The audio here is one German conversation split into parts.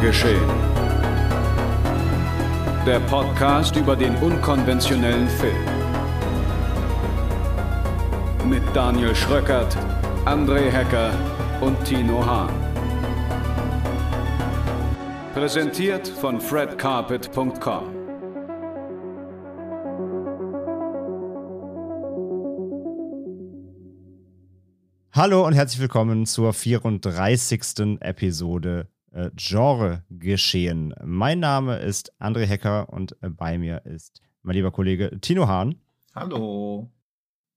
Geschehen. Der Podcast über den unkonventionellen Film. Mit Daniel Schröckert, André Hecker und Tino Hahn. Präsentiert von fredcarpet.com. Hallo und herzlich willkommen zur 34. Episode äh, Genre geschehen. Mein Name ist André Hecker und äh, bei mir ist mein lieber Kollege Tino Hahn. Hallo.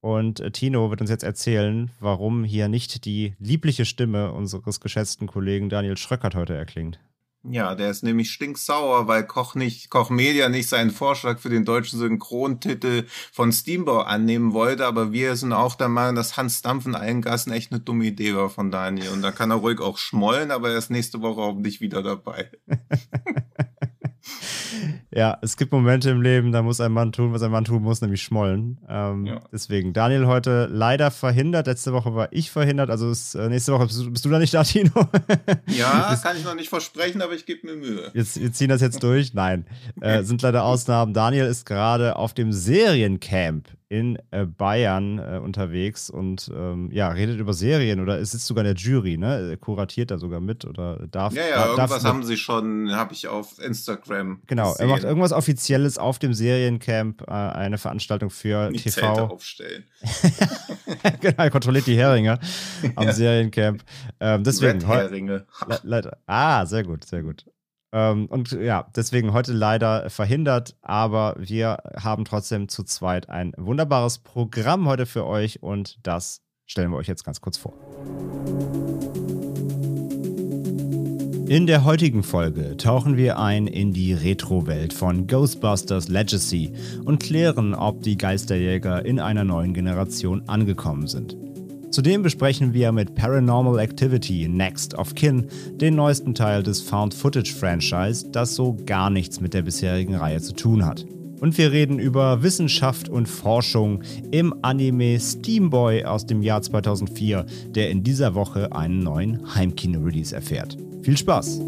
Und äh, Tino wird uns jetzt erzählen, warum hier nicht die liebliche Stimme unseres geschätzten Kollegen Daniel Schröckert heute erklingt. Ja, der ist nämlich stinksauer, weil Koch nicht, Koch Media nicht seinen Vorschlag für den deutschen Synchrontitel von Steamboat annehmen wollte, aber wir sind auch der Meinung, dass Hans Dampf in allen Gassen echt eine dumme Idee war von Daniel. Und da kann er ruhig auch schmollen, aber er ist nächste Woche hoffentlich wieder dabei. ja, es gibt Momente im Leben, da muss ein Mann tun, was ein Mann tun muss, nämlich schmollen. Ähm, ja. Deswegen, Daniel heute leider verhindert. Letzte Woche war ich verhindert, also ist, äh, nächste Woche bist du, bist du, da nicht da, Tino? ja, das kann ich noch nicht versprechen, aber ich gebe mir Mühe. Jetzt, wir ziehen das jetzt durch. Nein, äh, sind leider Ausnahmen. Daniel ist gerade auf dem Seriencamp in äh, Bayern äh, unterwegs und ähm, ja, redet über Serien oder sitzt sogar in der Jury, ne? Er kuratiert da sogar mit oder darf. Ja, ja, darf, irgendwas darf haben sie schon, habe ich auf Instagram. Genau, gesehen. er macht irgendwas Offizielles auf dem Seriencamp, äh, eine Veranstaltung für Nicht TV. Zelte aufstellen. genau, er kontrolliert die Heringe am ja. Seriencamp. Ähm, deswegen. Red Heringe. ah, sehr gut, sehr gut. Ähm, und ja, deswegen heute leider verhindert, aber wir haben trotzdem zu zweit ein wunderbares Programm heute für euch und das stellen wir euch jetzt ganz kurz vor. In der heutigen Folge tauchen wir ein in die Retro-Welt von Ghostbusters Legacy und klären, ob die Geisterjäger in einer neuen Generation angekommen sind. Zudem besprechen wir mit Paranormal Activity Next of Kin den neuesten Teil des Found-Footage-Franchise, das so gar nichts mit der bisherigen Reihe zu tun hat. Und wir reden über Wissenschaft und Forschung im Anime Steamboy aus dem Jahr 2004, der in dieser Woche einen neuen Heimkino-Release erfährt. Viel Spaß!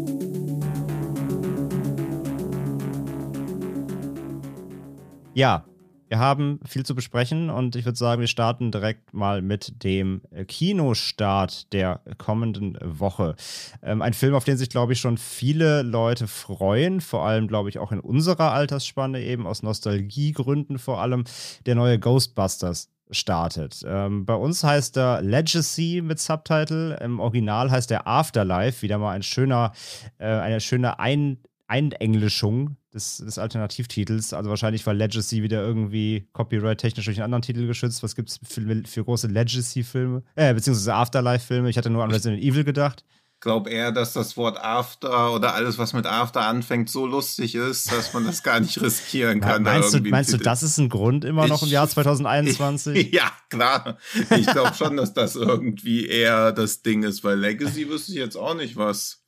Ja, wir haben viel zu besprechen und ich würde sagen, wir starten direkt mal mit dem äh, Kinostart der kommenden Woche. Ähm, ein Film, auf den sich, glaube ich, schon viele Leute freuen, vor allem, glaube ich, auch in unserer Altersspanne, eben aus Nostalgiegründen vor allem, der neue Ghostbusters startet. Ähm, bei uns heißt er Legacy mit Subtitle, im Original heißt er Afterlife, wieder mal ein schöner, äh, eine schöne ein Einenglischung des, des Alternativtitels. Also wahrscheinlich war Legacy wieder irgendwie copyright-technisch durch einen anderen Titel geschützt. Was gibt es für, für, große Legacy-Filme? Äh, beziehungsweise Afterlife-Filme. Ich hatte nur an Resident Evil gedacht. Ich glaube eher, dass das Wort After oder alles, was mit After anfängt, so lustig ist, dass man das gar nicht riskieren kann. meinst du, meinst du, das ist ein Grund immer noch im Jahr 2021? Ich, ja, klar. Ich glaube schon, dass das irgendwie eher das Ding ist, weil Legacy wüsste ich jetzt auch nicht was.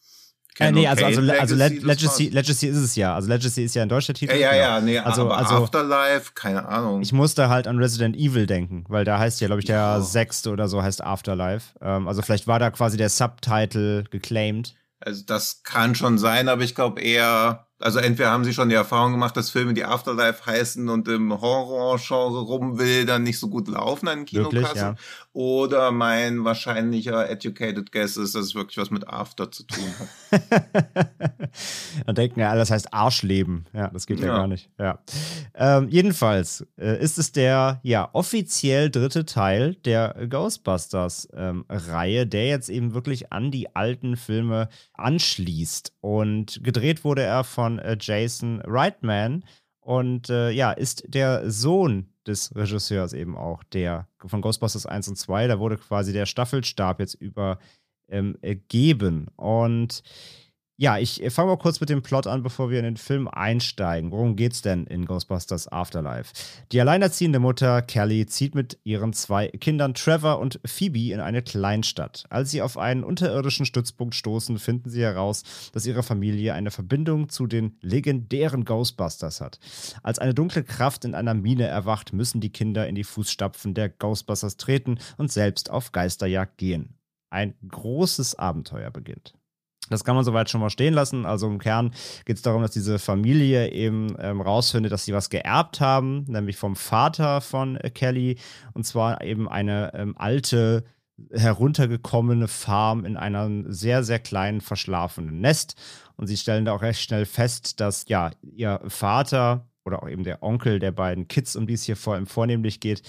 Äh, nee, also, also, also Legacy, Legacy, Legacy ist es ja. Also Legacy ist ja ein deutscher Titel. Ja, ja, ja, nee, also, also, Afterlife, keine Ahnung. Ich musste halt an Resident Evil denken, weil da heißt ja, glaube ich, der oh. sechste oder so heißt Afterlife. Ähm, also vielleicht war da quasi der Subtitle geclaimed. Also das kann schon sein, aber ich glaube eher also entweder haben sie schon die Erfahrung gemacht, dass Filme, die Afterlife heißen und im Horror-Genre rum will, dann nicht so gut laufen an Kinokassen. Ja. Oder mein wahrscheinlicher educated guess ist, dass es wirklich was mit After zu tun hat. Dann denken ja alle, das heißt Arschleben. Ja, das geht ja, ja gar nicht. Ja. Ähm, jedenfalls äh, ist es der ja offiziell dritte Teil der Ghostbusters-Reihe, ähm, der jetzt eben wirklich an die alten Filme anschließt. Und gedreht wurde er von äh, Jason Reitman und äh, ja, ist der Sohn des Regisseurs eben auch, der von Ghostbusters 1 und 2, da wurde quasi der Staffelstab jetzt übergeben. Ähm, und ja, ich fange mal kurz mit dem Plot an, bevor wir in den Film einsteigen. Worum geht's denn in Ghostbusters Afterlife? Die alleinerziehende Mutter Kelly zieht mit ihren zwei Kindern Trevor und Phoebe in eine Kleinstadt. Als sie auf einen unterirdischen Stützpunkt stoßen, finden sie heraus, dass ihre Familie eine Verbindung zu den legendären Ghostbusters hat. Als eine dunkle Kraft in einer Mine erwacht, müssen die Kinder in die Fußstapfen der Ghostbusters treten und selbst auf Geisterjagd gehen. Ein großes Abenteuer beginnt. Das kann man soweit schon mal stehen lassen. Also im Kern geht es darum, dass diese Familie eben ähm, rausfindet, dass sie was geerbt haben, nämlich vom Vater von äh, Kelly. Und zwar eben eine ähm, alte, heruntergekommene Farm in einem sehr, sehr kleinen, verschlafenen Nest. Und sie stellen da auch recht schnell fest, dass ja ihr Vater oder auch eben der Onkel der beiden Kids, um die es hier vor allem vornehmlich geht,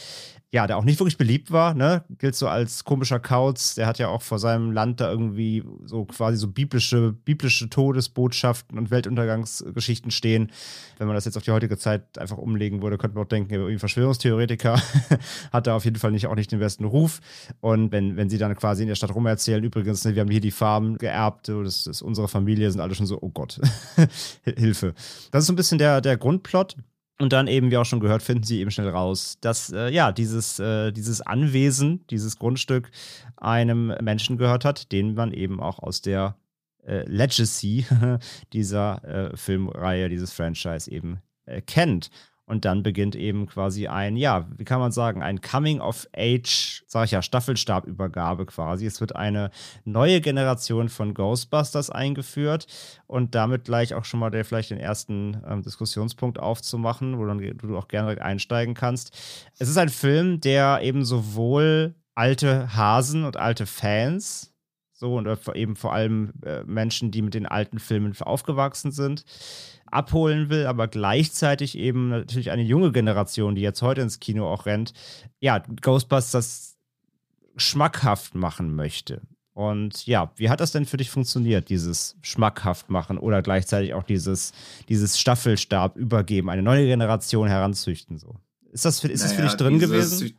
ja, der auch nicht wirklich beliebt war, ne? Gilt so als komischer Kauz. Der hat ja auch vor seinem Land da irgendwie so quasi so biblische, biblische Todesbotschaften und Weltuntergangsgeschichten stehen. Wenn man das jetzt auf die heutige Zeit einfach umlegen würde, könnte man auch denken, irgendwie Verschwörungstheoretiker hat da auf jeden Fall nicht auch nicht den besten Ruf. Und wenn, wenn sie dann quasi in der Stadt rumerzählen, übrigens, ne, wir haben hier die Farm geerbt, das ist unsere Familie, sind alle schon so, oh Gott, Hilfe. Das ist so ein bisschen der, der Grundplot. Und dann eben, wie auch schon gehört, finden sie eben schnell raus, dass äh, ja dieses, äh, dieses Anwesen, dieses Grundstück einem Menschen gehört hat, den man eben auch aus der äh, Legacy dieser äh, Filmreihe, dieses Franchise eben äh, kennt. Und dann beginnt eben quasi ein, ja, wie kann man sagen, ein Coming of Age, sag ich ja, Staffelstabübergabe quasi. Es wird eine neue Generation von Ghostbusters eingeführt und damit gleich auch schon mal der, vielleicht den ersten ähm, Diskussionspunkt aufzumachen, wo dann, du auch gerne einsteigen kannst. Es ist ein Film, der eben sowohl alte Hasen und alte Fans so und eben vor allem äh, Menschen, die mit den alten Filmen aufgewachsen sind, abholen will, aber gleichzeitig eben natürlich eine junge Generation, die jetzt heute ins Kino auch rennt, ja, Ghostbusters schmackhaft machen möchte. Und ja, wie hat das denn für dich funktioniert, dieses schmackhaft machen oder gleichzeitig auch dieses, dieses Staffelstab übergeben, eine neue Generation heranzüchten? So? Ist das für, ist naja, das für dich drin gewesen?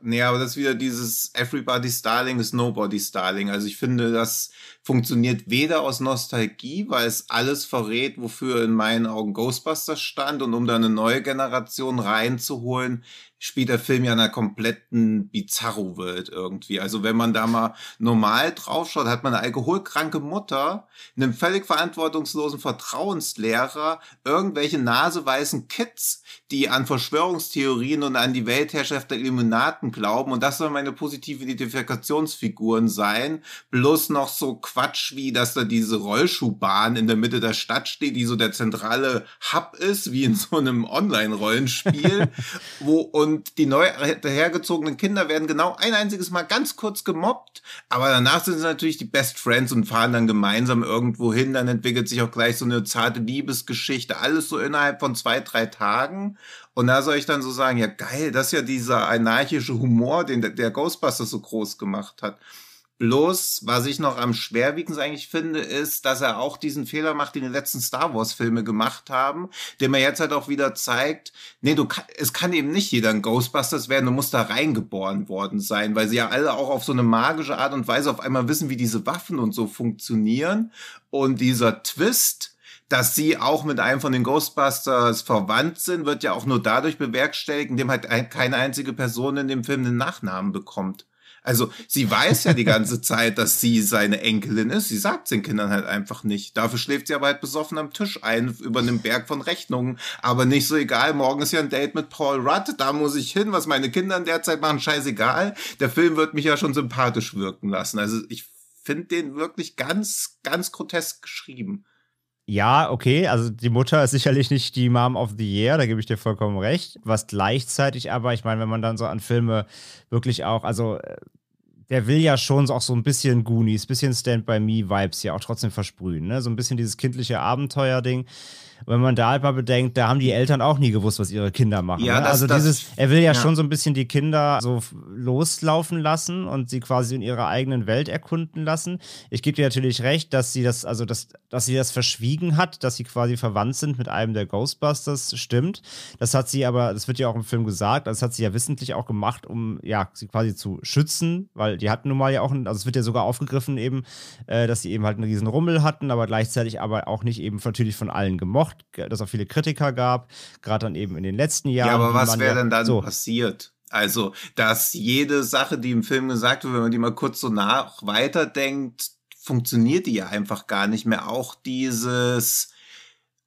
Nee, aber das ist wieder dieses Everybody's Darling is Nobody's Darling. Also ich finde, das funktioniert weder aus Nostalgie, weil es alles verrät, wofür in meinen Augen Ghostbusters stand und um da eine neue Generation reinzuholen, spielt der Film ja in einer kompletten Bizarro-Welt irgendwie. Also wenn man da mal normal draufschaut, hat man eine alkoholkranke Mutter, einen völlig verantwortungslosen Vertrauenslehrer, irgendwelche naseweißen Kids, die an Verschwörungstheorien und an die Weltherrschaft der Illuminaten glauben und das sollen meine positiven Identifikationsfiguren sein. Bloß noch so Quatsch wie, dass da diese Rollschuhbahn in der Mitte der Stadt steht, die so der zentrale Hub ist, wie in so einem Online-Rollenspiel, wo und die neu hergezogenen Kinder werden genau ein einziges Mal ganz kurz gemobbt, aber danach sind sie natürlich die Best Friends und fahren dann gemeinsam irgendwo hin. Dann entwickelt sich auch gleich so eine zarte Liebesgeschichte, alles so innerhalb von zwei, drei Tagen. Und da soll ich dann so sagen, ja geil, das ist ja dieser anarchische Humor, den der Ghostbusters so groß gemacht hat. Bloß, was ich noch am schwerwiegendsten eigentlich finde, ist, dass er auch diesen Fehler macht, den die letzten Star Wars Filme gemacht haben, der mir jetzt halt auch wieder zeigt, nee, du es kann eben nicht jeder ein Ghostbusters werden, du musst da reingeboren worden sein, weil sie ja alle auch auf so eine magische Art und Weise auf einmal wissen, wie diese Waffen und so funktionieren. Und dieser Twist, dass sie auch mit einem von den Ghostbusters verwandt sind, wird ja auch nur dadurch bewerkstelligt, indem halt keine einzige Person in dem Film den Nachnamen bekommt. Also sie weiß ja die ganze Zeit, dass sie seine Enkelin ist. Sie sagt den Kindern halt einfach nicht. Dafür schläft sie aber halt besoffen am Tisch ein über einem Berg von Rechnungen. Aber nicht so egal. Morgen ist ja ein Date mit Paul Rudd. Da muss ich hin. Was meine Kinder in der Zeit machen, scheißegal. Der Film wird mich ja schon sympathisch wirken lassen. Also ich finde den wirklich ganz, ganz grotesk geschrieben. Ja, okay, also die Mutter ist sicherlich nicht die Mom of the Year, da gebe ich dir vollkommen recht. Was gleichzeitig aber, ich meine, wenn man dann so an Filme wirklich auch, also äh, der will ja schon auch so ein bisschen Goonies, bisschen Stand by Me Vibes ja auch trotzdem versprühen, ne? So ein bisschen dieses kindliche Abenteuer-Ding wenn man da halt mal bedenkt, da haben die Eltern auch nie gewusst, was ihre Kinder machen. Ja, ne? das, also dieses, er will ja, ja, schon so ein bisschen die Kinder so loslaufen lassen und sie quasi in ihrer eigenen Welt erkunden lassen. Ich gebe dir natürlich recht, dass sie das, also das, dass sie das verschwiegen hat, dass sie quasi verwandt sind mit einem der Ghostbusters, stimmt. Das hat sie aber, das wird ja auch im Film gesagt, das hat sie ja wissentlich auch gemacht, um ja sie quasi zu schützen, weil die hatten nun mal ja auch, also es wird ja sogar aufgegriffen eben, äh, dass sie eben halt einen riesen Rummel hatten, aber gleichzeitig aber auch nicht eben natürlich von allen gemocht gemocht, dass es auch viele Kritiker gab, gerade dann eben in den letzten Jahren. Ja, aber was wäre denn dann so. passiert? Also, dass jede Sache, die im Film gesagt wird, wenn man die mal kurz so nach weiterdenkt, funktioniert die ja einfach gar nicht mehr. Auch dieses,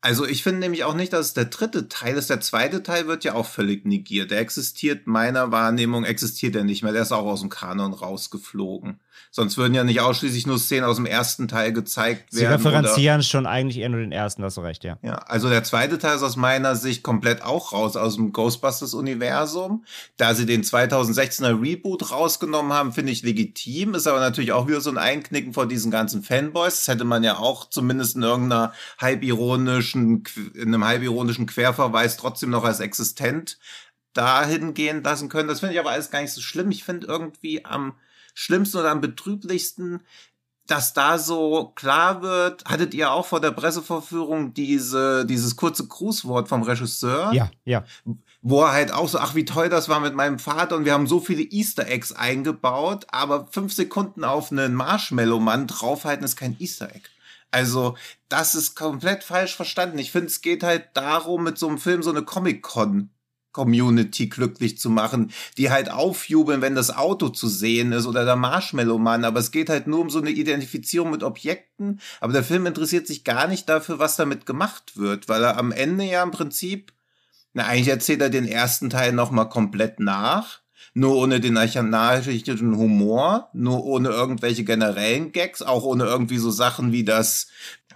also ich finde nämlich auch nicht, dass es der dritte Teil ist. Der zweite Teil wird ja auch völlig negiert. Der existiert meiner Wahrnehmung, existiert er nicht mehr. Der ist auch aus dem Kanon rausgeflogen. Sonst würden ja nicht ausschließlich nur Szenen aus dem ersten Teil gezeigt Sie werden. Sie referenzieren schon eigentlich eher nur den ersten, hast du recht, ja. Ja, also der zweite Teil ist aus meiner Sicht komplett auch raus aus dem Ghostbusters-Universum. Da sie den 2016er Reboot rausgenommen haben, finde ich legitim. Ist aber natürlich auch wieder so ein Einknicken vor diesen ganzen Fanboys. Das hätte man ja auch zumindest in irgendeiner halbironischen, in einem halbironischen Querverweis trotzdem noch als existent dahin gehen lassen können. Das finde ich aber alles gar nicht so schlimm. Ich finde irgendwie am schlimmsten oder am betrüblichsten, dass da so klar wird, hattet ihr auch vor der Presseverführung diese, dieses kurze Grußwort vom Regisseur? Ja, ja. Wo er halt auch so, ach, wie toll das war mit meinem Vater und wir haben so viele Easter Eggs eingebaut, aber fünf Sekunden auf einen Marshmallow-Mann draufhalten ist kein Easter Egg. Also, das ist komplett falsch verstanden. Ich finde, es geht halt darum, mit so einem Film so eine Comic-Con Community glücklich zu machen, die halt aufjubeln, wenn das Auto zu sehen ist oder der Marshmallow-Mann. Aber es geht halt nur um so eine Identifizierung mit Objekten. Aber der Film interessiert sich gar nicht dafür, was damit gemacht wird, weil er am Ende ja im Prinzip, na, eigentlich erzählt er den ersten Teil nochmal komplett nach. Nur ohne den archaischen Humor, nur ohne irgendwelche generellen Gags, auch ohne irgendwie so Sachen wie das,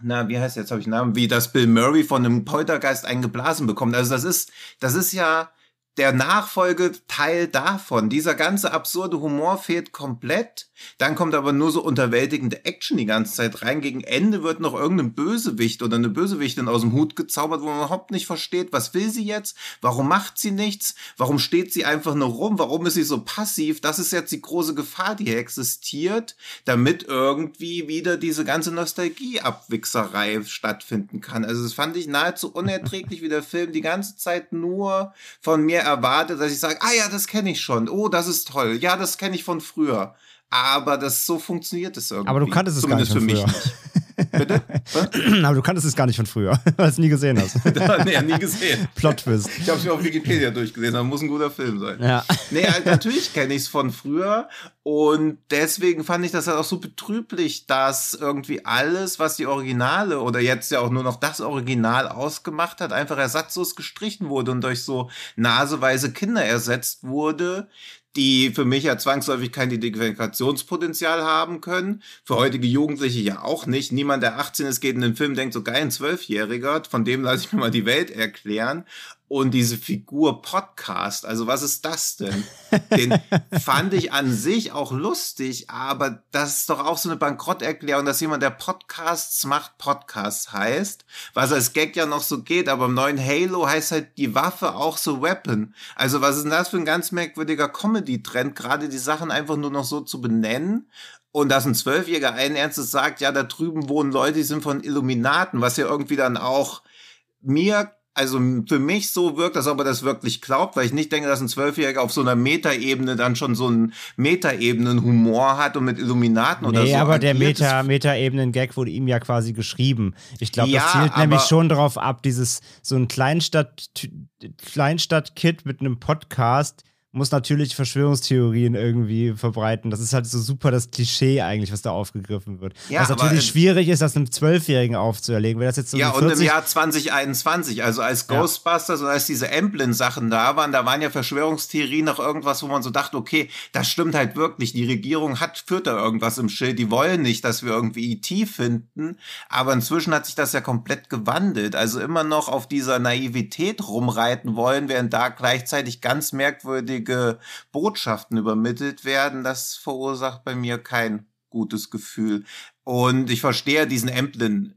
na, wie heißt jetzt, habe ich einen Namen, wie das Bill Murray von einem Poltergeist eingeblasen bekommt. Also das ist, das ist ja der Nachfolgeteil davon. Dieser ganze absurde Humor fehlt komplett. Dann kommt aber nur so unterwältigende Action die ganze Zeit rein. Gegen Ende wird noch irgendein Bösewicht oder eine Bösewichtin aus dem Hut gezaubert, wo man überhaupt nicht versteht, was will sie jetzt? Warum macht sie nichts? Warum steht sie einfach nur rum? Warum ist sie so passiv? Das ist jetzt die große Gefahr, die hier existiert, damit irgendwie wieder diese ganze Nostalgie-Abwichserei stattfinden kann. Also das fand ich nahezu unerträglich, wie der Film die ganze Zeit nur von mir erwartet, dass ich sage, ah ja, das kenne ich schon. Oh, das ist toll. Ja, das kenne ich von früher. Aber das so funktioniert es irgendwie. Aber du kanntest es Zumindest gar nicht für von mich früher. Bitte? Was? Aber du kanntest es gar nicht von früher, weil du es nie gesehen hast. nee, nie gesehen. Plot-Twist. Ich habe es mir auf Wikipedia durchgelesen, das muss ein guter Film sein. Ja. Nee, halt, natürlich kenne ich es von früher und deswegen fand ich das halt auch so betrüblich, dass irgendwie alles, was die Originale oder jetzt ja auch nur noch das Original ausgemacht hat, einfach ersatzlos gestrichen wurde und durch so naseweise Kinder ersetzt wurde, die für mich ja zwangsläufig kein Identifikationspotenzial haben können. Für heutige Jugendliche ja auch nicht. Niemand, der 18 ist, geht in den Film, denkt so geil, ein Zwölfjähriger, von dem lasse ich mir mal die Welt erklären. Und diese Figur Podcast, also was ist das denn? Den fand ich an sich auch lustig, aber das ist doch auch so eine Bankrotterklärung, dass jemand, der Podcasts macht, Podcasts heißt, was als Gag ja noch so geht, aber im neuen Halo heißt halt die Waffe auch so Weapon. Also was ist denn das für ein ganz merkwürdiger Comedy-Trend, gerade die Sachen einfach nur noch so zu benennen und dass ein Zwölfjähriger allen Ernstes sagt, ja, da drüben wohnen Leute, die sind von Illuminaten, was ja irgendwie dann auch mir also für mich so wirkt, als ob er das wirklich glaubt, weil ich nicht denke, dass ein Zwölfjähriger auf so einer Metaebene dann schon so einen Metaebenen-Humor hat und mit Illuminaten oder nee, so. aber der Meta, Meta-Ebenen-Gag wurde ihm ja quasi geschrieben. Ich glaube, Ja, das zielt nämlich schon darauf ab, dieses, so ein Kleinstadt, Kleinstadt-Kid mit einem Podcast muss natürlich Verschwörungstheorien irgendwie verbreiten. Das ist halt so super das Klischee eigentlich, was da aufgegriffen wird. Ja, was aber, natürlich äh, schwierig ist, das einem Zwölfjährigen aufzuerlegen. Wenn das jetzt so Ja, und im 40 Jahr 2021, also als Ja. Ghostbusters und als diese Emblem-Sachen da waren, da waren ja Verschwörungstheorien noch irgendwas, wo man so dachte, okay, das stimmt halt wirklich. Die Regierung hat, führt da irgendwas im Schild. Die wollen nicht, dass wir irgendwie IT finden. Aber inzwischen hat sich das ja komplett gewandelt. Also immer noch auf dieser Naivität rumreiten wollen, während da gleichzeitig ganz merkwürdige Botschaften übermittelt werden. Das verursacht bei mir kein gutes Gefühl. Und ich verstehe diesen Emblem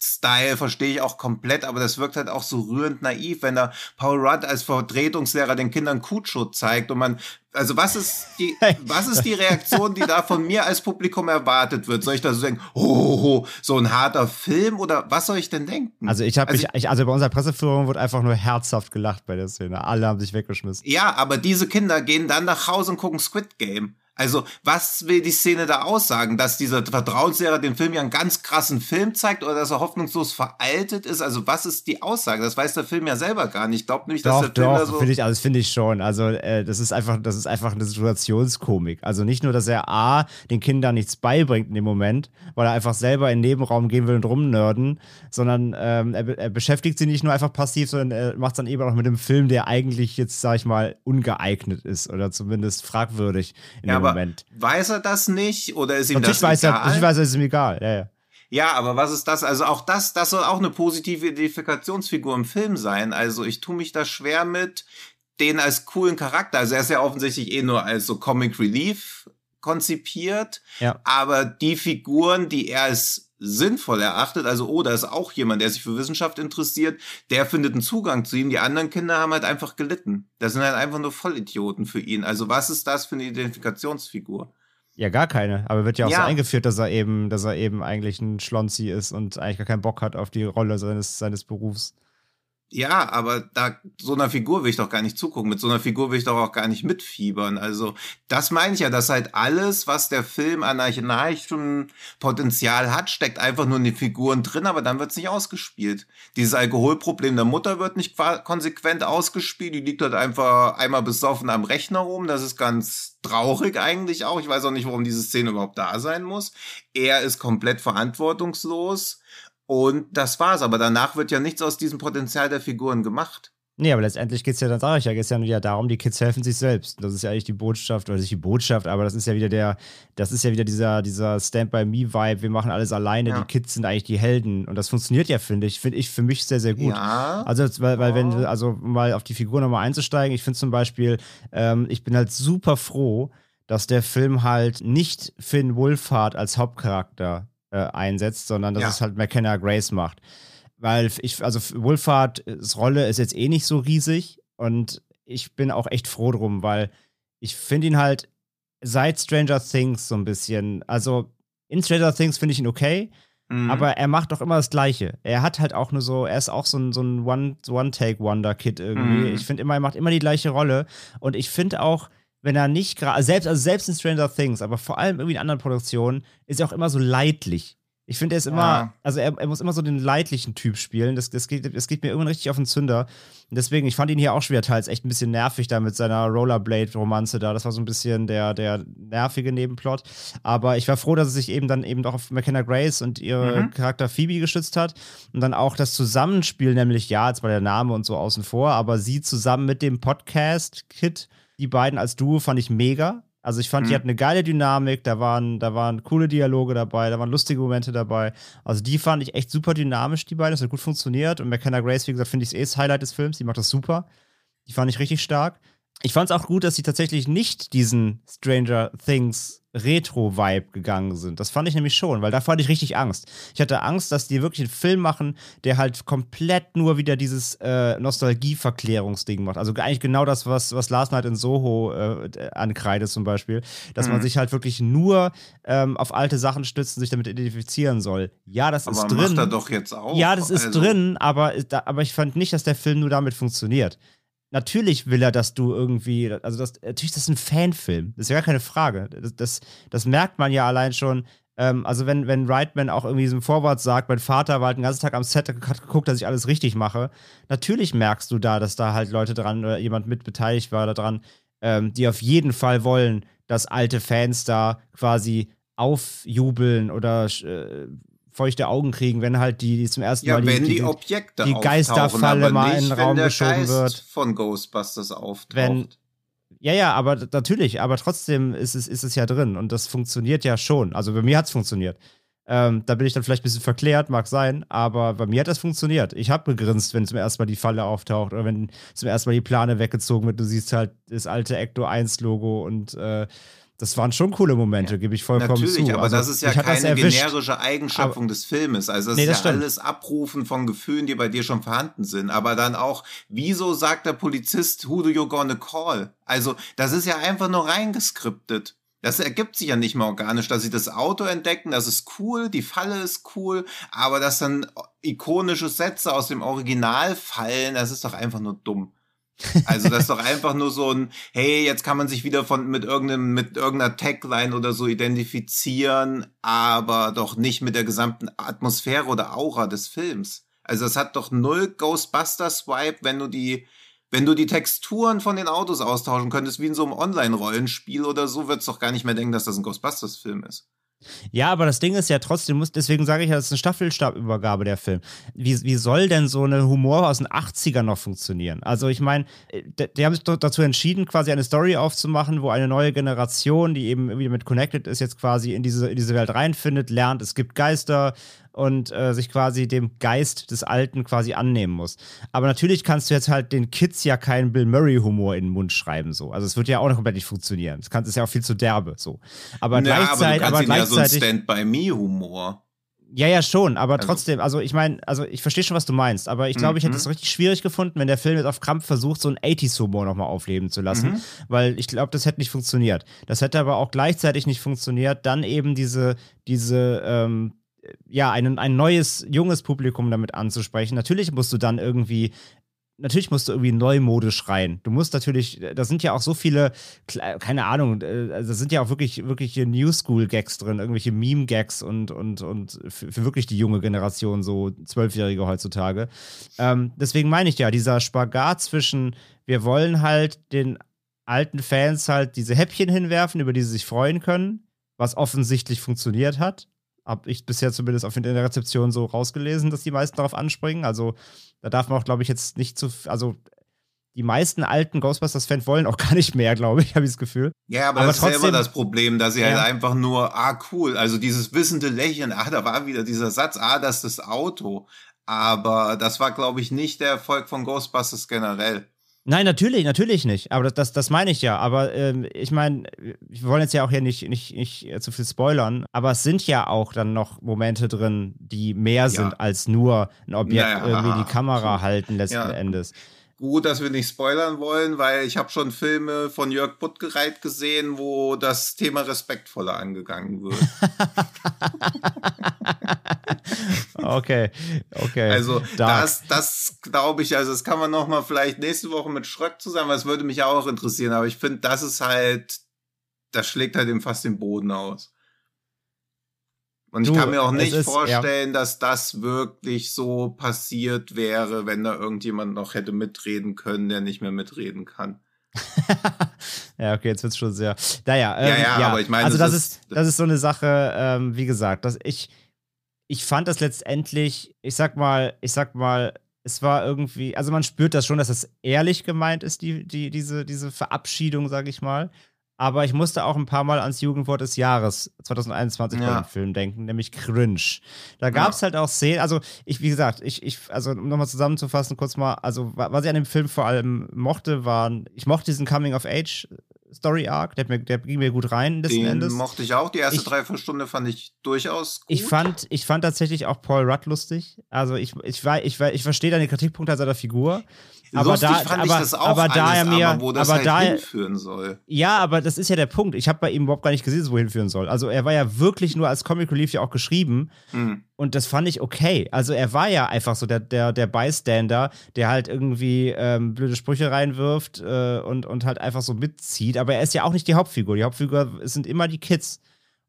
Style verstehe ich auch komplett, aber das wirkt halt auch so rührend naiv, wenn da Paul Rudd als Vertretungslehrer den Kindern Kutscho zeigt und man, also was ist die, was ist die Reaktion, die da von mir als Publikum erwartet wird? Soll ich da so denken, oh, so ein harter Film oder was soll ich denn denken? Also ich habe Also mich, ich, also bei unserer Presseführung wurde einfach nur herzhaft gelacht bei der Szene. Alle haben sich weggeschmissen. Ja, aber diese Kinder gehen dann nach Hause und gucken Squid Game. Also, was will die Szene da aussagen? Dass dieser Vertrauenslehrer den Film ja einen ganz krassen Film zeigt oder dass er hoffnungslos veraltet ist? Also, was ist die Aussage? Das weiß der Film ja selber gar nicht. Ich glaube nämlich, dass Doch, der Film da doch, so. finde ich, also das finde ich schon. Also, äh, das ist einfach, das ist einfach eine Situationskomik. Also nicht nur, dass er A, den Kindern nichts beibringt in dem Moment, weil er einfach selber in den Nebenraum gehen will und rumnörden, sondern ähm, er, er beschäftigt sie nicht nur einfach passiv, sondern er macht es dann eben auch mit einem Film, der eigentlich jetzt, sag ich mal, ungeeignet ist oder zumindest fragwürdig in ja, dem aber Moment. Weiß er das nicht oder ist ihm natürlich das weiß egal? Er, natürlich weiß er, es ist ihm egal. Ja, ja. Ja, aber was ist das? Also auch das, das soll auch eine positive Identifikationsfigur im Film sein. Also ich tue mich da schwer mit, den als coolen Charakter. Also er ist ja offensichtlich eh nur als so Comic Relief konzipiert. Ja. Aber die Figuren, die er als sinnvoll erachtet, also oh, da ist auch jemand, der sich für Wissenschaft interessiert, der findet einen Zugang zu ihm. Die anderen Kinder haben halt einfach gelitten. Das sind halt einfach nur Vollidioten für ihn. Also was ist das für eine Identifikationsfigur? Ja, gar keine. Aber wird ja auch Ja. so eingeführt, dass er eben, dass er eben eigentlich ein Schlonzi ist und eigentlich gar keinen Bock hat auf die Rolle seines, seines Berufs. Ja, aber da so einer Figur will ich doch gar nicht zugucken. Mit so einer Figur will ich doch auch gar nicht mitfiebern. Also das meine ich ja, dass halt alles, was der Film an archaischem Potenzial hat, steckt einfach nur in den Figuren drin, aber dann wird's nicht ausgespielt. Dieses Alkoholproblem der Mutter wird nicht konsequent ausgespielt. Die liegt halt einfach einmal besoffen am Rechner rum. Das ist ganz traurig eigentlich auch. Ich weiß auch nicht, warum diese Szene überhaupt da sein muss. Er ist komplett verantwortungslos. Und das war's. Aber danach wird ja nichts aus diesem Potenzial der Figuren gemacht. Nee, aber letztendlich geht's ja, dann sage ich ja, geht's ja wieder darum, die Kids helfen sich selbst. Das ist ja eigentlich die Botschaft, oder nicht die Botschaft, aber das ist ja wieder der, das ist ja wieder dieser, dieser Stand-by-Me-Vibe, wir machen alles alleine, Ja. die Kids sind eigentlich die Helden. Und das funktioniert ja, finde ich, finde ich für mich sehr, sehr gut. Ja. Also, weil, weil wenn, Ja. also um mal auf die Figur nochmal einzusteigen, ich finde zum Beispiel, ähm, ich bin halt super froh, dass der Film halt nicht Finn Wolfhard als Hauptcharakter äh, einsetzt, sondern dass Ja. es halt McKenna Grace macht. Weil ich, also Wolfhards Rolle ist jetzt eh nicht so riesig und ich bin auch echt froh drum, weil ich finde ihn halt seit Stranger Things so ein bisschen, also in Stranger Things finde ich ihn okay, Mhm. aber er macht doch immer das Gleiche. Er hat halt auch nur so, er ist auch so ein, so ein One- One-Take-Wonder-Kid irgendwie. Mhm. Ich finde immer, er macht immer die gleiche Rolle. Und ich finde auch, wenn er nicht gerade, selbst, also selbst in Stranger Things, aber vor allem irgendwie in anderen Produktionen, ist er auch immer so leidlich. Ich finde, er ist immer, Ja. also er, er muss immer so den leidlichen Typ spielen. Das, das, geht, das geht mir irgendwann richtig auf den Zünder. Und deswegen, ich fand ihn hier auch schon wieder teils echt ein bisschen nervig da mit seiner Rollerblade-Romanze da. Das war so ein bisschen der, der nervige Nebenplot. Aber ich war froh, dass es sich eben dann eben doch auf McKenna Grace und ihre Mhm. Charakter Phoebe gestützt hat. Und dann auch das Zusammenspiel, nämlich, ja, jetzt war der Name und so außen vor, aber sie zusammen mit dem Podcast-Kit, die beiden als Duo fand ich mega. Also ich fand, die Mhm. hatten eine geile Dynamik, da waren, da waren coole Dialoge dabei, da waren lustige Momente dabei. Also die fand ich echt super dynamisch, die beiden. Das hat gut funktioniert. Und McKenna Grace, wie gesagt, finde ich eh das Highlight des Films. Die macht das super. Die fand ich richtig stark. Ich fand es auch gut, dass sie tatsächlich nicht diesen Stranger Things Retro-Vibe gegangen sind. Das fand ich nämlich schon, weil da fand ich richtig Angst. Ich hatte Angst, dass die wirklich einen Film machen, der halt komplett nur wieder dieses äh, Nostalgie-Verklärungsding macht. Also eigentlich genau das, was, was Last Night in Soho äh, ankreidet zum Beispiel. Dass man Mhm. sich halt wirklich nur ähm, auf alte Sachen stützt und sich damit identifizieren soll. Ja, das aber ist macht drin. er doch jetzt auch. Ja, das ist Also, drin, aber, aber ich fand nicht, dass der Film nur damit funktioniert. Natürlich will er, dass du irgendwie, also das, natürlich ist das ein Fanfilm, das ist ja gar keine Frage. Das, das, das merkt man ja allein schon. Ähm, also wenn, wenn Reitman auch irgendwie diesem Vorwort sagt, mein Vater war halt den ganzen Tag am Set, hat geguckt, dass ich alles richtig mache. Natürlich merkst du da, dass da halt Leute dran oder jemand mit beteiligt war daran, ähm, die auf jeden Fall wollen, dass alte Fans da quasi aufjubeln oder äh, feuchte Augen kriegen, wenn halt die, die zum ersten Ja, Mal wenn die, die, Objekte die Geisterfalle mal nicht, in den wenn Raum der geschoben Geist wird. von Ghostbusters auftaucht. Wenn- Ja, ja, aber natürlich, aber trotzdem ist es, ist es ja drin und das funktioniert ja schon. Also bei mir hat es funktioniert. Ähm, da bin ich dann vielleicht ein bisschen verklärt, mag sein, aber bei mir hat das funktioniert. Ich habe gegrinst, wenn zum ersten Mal die Falle auftaucht oder wenn zum ersten Mal die Plane weggezogen wird. Du siehst halt das alte Ecto 1 Logo und äh, das waren schon coole Momente, gebe ich vollkommen Natürlich, zu. aber Also, das ist ja keine generische Eigenschaftung des Filmes. Also das Nee, ist ja stimmt. alles Abrufen von Gefühlen, die bei dir schon vorhanden sind. Aber dann auch, wieso sagt der Polizist, who do you gonna call? Also das ist ja einfach nur reingeskriptet. Das ergibt sich ja nicht mehr organisch, dass sie das Auto entdecken, das ist cool, die Falle ist cool, aber dass dann ikonische Sätze aus dem Original fallen, das ist doch einfach nur dumm. Also das ist doch einfach nur so ein, hey, jetzt kann man sich wieder von mit irgendeinem mit irgendeiner Tagline oder so identifizieren, aber doch nicht mit der gesamten Atmosphäre oder Aura des Films. Also es hat doch null Ghostbusters Swipe, wenn du die wenn du die Texturen von den Autos austauschen könntest, wie in so einem Online-Rollenspiel oder so, wird's doch gar nicht mehr denken, dass das ein Ghostbusters-Film ist. Ja, aber das Ding ist ja trotzdem, muss, deswegen sage ich ja, das ist eine Staffelstabübergabe der Film. Wie, wie soll denn so eine Humor aus den 80ern noch funktionieren? Also ich meine, die, die, haben sich dazu entschieden, quasi eine Story aufzumachen, wo eine neue Generation, die eben irgendwie mit connected ist, jetzt quasi in diese, in diese Welt reinfindet, lernt, es gibt Geister und äh, sich quasi dem Geist des Alten quasi annehmen muss. Aber natürlich kannst du jetzt halt den Kids ja keinen Bill Murray-Humor in den Mund schreiben, so. Also es wird ja auch noch komplett nicht funktionieren. Das, ist ja auch viel zu derbe, so. Aber ja, gleichzeitig, aber, aber gleichzeitig. Ja so Stand-by-Me-Humor. Ja, ja, schon, aber also, trotzdem, also ich meine, also ich verstehe schon, was du meinst, aber ich glaube, ich hätte es mhm. richtig schwierig gefunden, wenn der Film jetzt auf Krampf versucht, so einen 80s-Humor nochmal aufleben zu lassen, mhm. weil ich glaube, das hätte nicht funktioniert. Das hätte aber auch gleichzeitig nicht funktioniert, dann eben diese, diese, ähm, ja, ein, ein neues, junges Publikum damit anzusprechen. Natürlich musst du dann irgendwie natürlich musst du irgendwie neumodisch rein. Du musst natürlich, da sind ja auch so viele, keine Ahnung, äh, da sind ja auch wirklich, wirkliche New School-Gags drin, irgendwelche Meme-Gags und, und, und für, für, wirklich die junge Generation, so Zwölfjährige heutzutage. Ähm, deswegen meine ich ja, dieser Spagat zwischen, wir wollen halt den alten Fans halt diese Häppchen hinwerfen, über die sie sich freuen können, was offensichtlich funktioniert hat habe ich bisher zumindest auf in der Rezeption so rausgelesen, dass die meisten darauf anspringen. Also da darf man auch, glaube ich, jetzt nicht zu, also die meisten alten Ghostbusters-Fans wollen auch gar nicht mehr, glaube ich, habe ich das Gefühl. Ja, aber, aber das trotzdem, ist ja immer das Problem, dass sie ja. halt einfach nur, ah, cool, also dieses wissende Lächeln, ah, da war wieder dieser Satz, ah, das ist das Auto. Aber das war, glaube ich, nicht der Erfolg von Ghostbusters generell. Nein, natürlich, natürlich nicht. Aber das, das, das meine ich ja. Aber ähm, ich meine, wir wollen jetzt ja auch hier nicht, nicht, nicht zu viel spoilern, aber es sind ja auch dann noch Momente drin, die mehr ja. sind als nur ein Objekt naja, irgendwie die Kamera halten letzten ja. Endes gut, dass wir nicht spoilern wollen, weil ich habe schon Filme von Jörg Buttgereit gesehen, wo das Thema respektvoller angegangen wird. okay, okay. Also Dark. das, das glaube ich, also das kann man noch mal vielleicht nächste Woche mit Schröck zusammen, das würde mich auch interessieren, aber ich finde, das ist halt, das schlägt halt eben fast den Boden aus. Und ich kann mir auch nicht ist, vorstellen, ja. dass das wirklich so passiert wäre, wenn da irgendjemand noch hätte mitreden können, der nicht mehr mitreden kann. ja, okay, jetzt wird es schon sehr. Naja, ähm, ja, ja, ja, aber ich meine, also das, das ist, das ist so eine Sache, ähm, wie gesagt, dass ich, ich fand das letztendlich, ich sag mal, ich sag mal, es war irgendwie, also man spürt das schon, dass es ehrlich gemeint ist, die, die, diese, diese Verabschiedung, sag ich mal. Aber ich musste auch ein paar Mal ans Jugendwort des Jahres 2021 ja. bei dem Film denken, nämlich cringe. Da gab es ja. halt auch Szenen, also ich, wie gesagt, ich, ich also um nochmal zusammenzufassen, kurz mal, also was ich an dem Film vor allem mochte, waren, ich mochte diesen Coming of Age Story Arc, der, mir, der ging mir gut rein letzten Den Endes. mochte ich auch. Die erste ich, Dreiviertelstunde fand ich durchaus gut. Ich fand, ich fand tatsächlich auch Paul Rudd lustig. Also ich, ich, ich, ich, ich verstehe deine Kritikpunkte an seiner Figur. Aber Lustig da, fand aber, ich das auch aber alles, da er mir, aber wo das aber halt da, hinführen soll. Ja, aber das ist ja der Punkt. Ich habe bei ihm überhaupt gar nicht gesehen, wo hinführen soll. Also er war ja wirklich nur als Comic Relief ja auch geschrieben. Mhm. Und das fand ich okay. Also er war ja einfach so der, der, der Bystander, der halt irgendwie ähm, blöde Sprüche reinwirft äh, und, und halt einfach so mitzieht. Aber er ist ja auch nicht die Hauptfigur. Die Hauptfigur sind immer die Kids.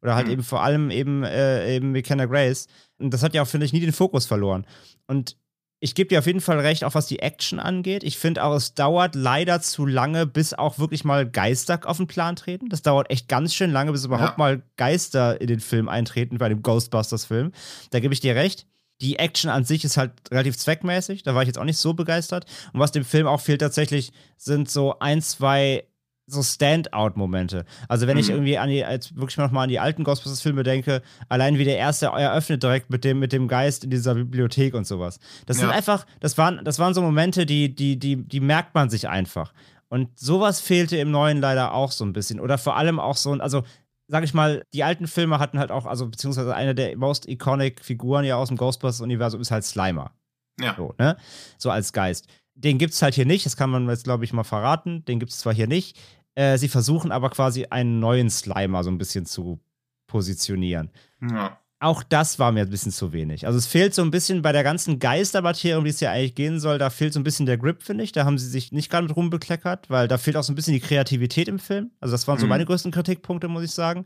Oder halt mhm. eben vor allem eben, äh, eben McKenna Grace. Und das hat ja auch, finde ich, nie den Fokus verloren. Und ich gebe dir auf jeden Fall recht, auch was die Action angeht. Ich finde auch, es dauert leider zu lange, bis auch wirklich mal Geister auf den Plan treten. Das dauert echt ganz schön lange, bis überhaupt ja. mal Geister in den Film eintreten, bei dem Ghostbusters-Film. Da gebe ich dir recht. Die Action an sich ist halt relativ zweckmäßig. Da war ich jetzt auch nicht so begeistert. Und was dem Film auch fehlt tatsächlich, sind so ein, zwei so Standout-Momente. Also wenn mhm. ich irgendwie an die, als wirklich nochmal an die alten Ghostbusters-Filme denke, allein wie der erste eröffnet direkt mit dem, mit dem Geist in dieser Bibliothek und sowas. Das ja. sind einfach, das waren, das waren so Momente, die, die, die, die merkt man sich einfach. Und sowas fehlte im Neuen leider auch so ein bisschen. Oder vor allem auch so, also sag ich mal, die alten Filme hatten halt auch, also beziehungsweise eine der most iconic Figuren ja aus dem Ghostbusters-Universum ist halt Slimer. Ja. So, ne? So als Geist. Den gibt es halt hier nicht, das kann man jetzt, glaube ich, mal verraten. Den gibt es zwar hier nicht. Äh, sie versuchen aber quasi einen neuen Slimer so ein bisschen zu positionieren. Ja. Auch das war mir ein bisschen zu wenig. Also es fehlt so ein bisschen bei der ganzen Geistermaterie, um die es ja eigentlich gehen soll, da fehlt so ein bisschen der Grip, finde ich. Da haben sie sich nicht gerade mit rumbekleckert, weil da fehlt auch so ein bisschen die Kreativität im Film. Also das waren so mhm. meine größten Kritikpunkte, muss ich sagen.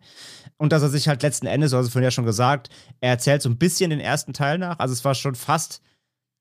Und dass er sich halt letzten Endes, also vorhin ja schon gesagt, er erzählt so ein bisschen den ersten Teil nach. Also es war schon fast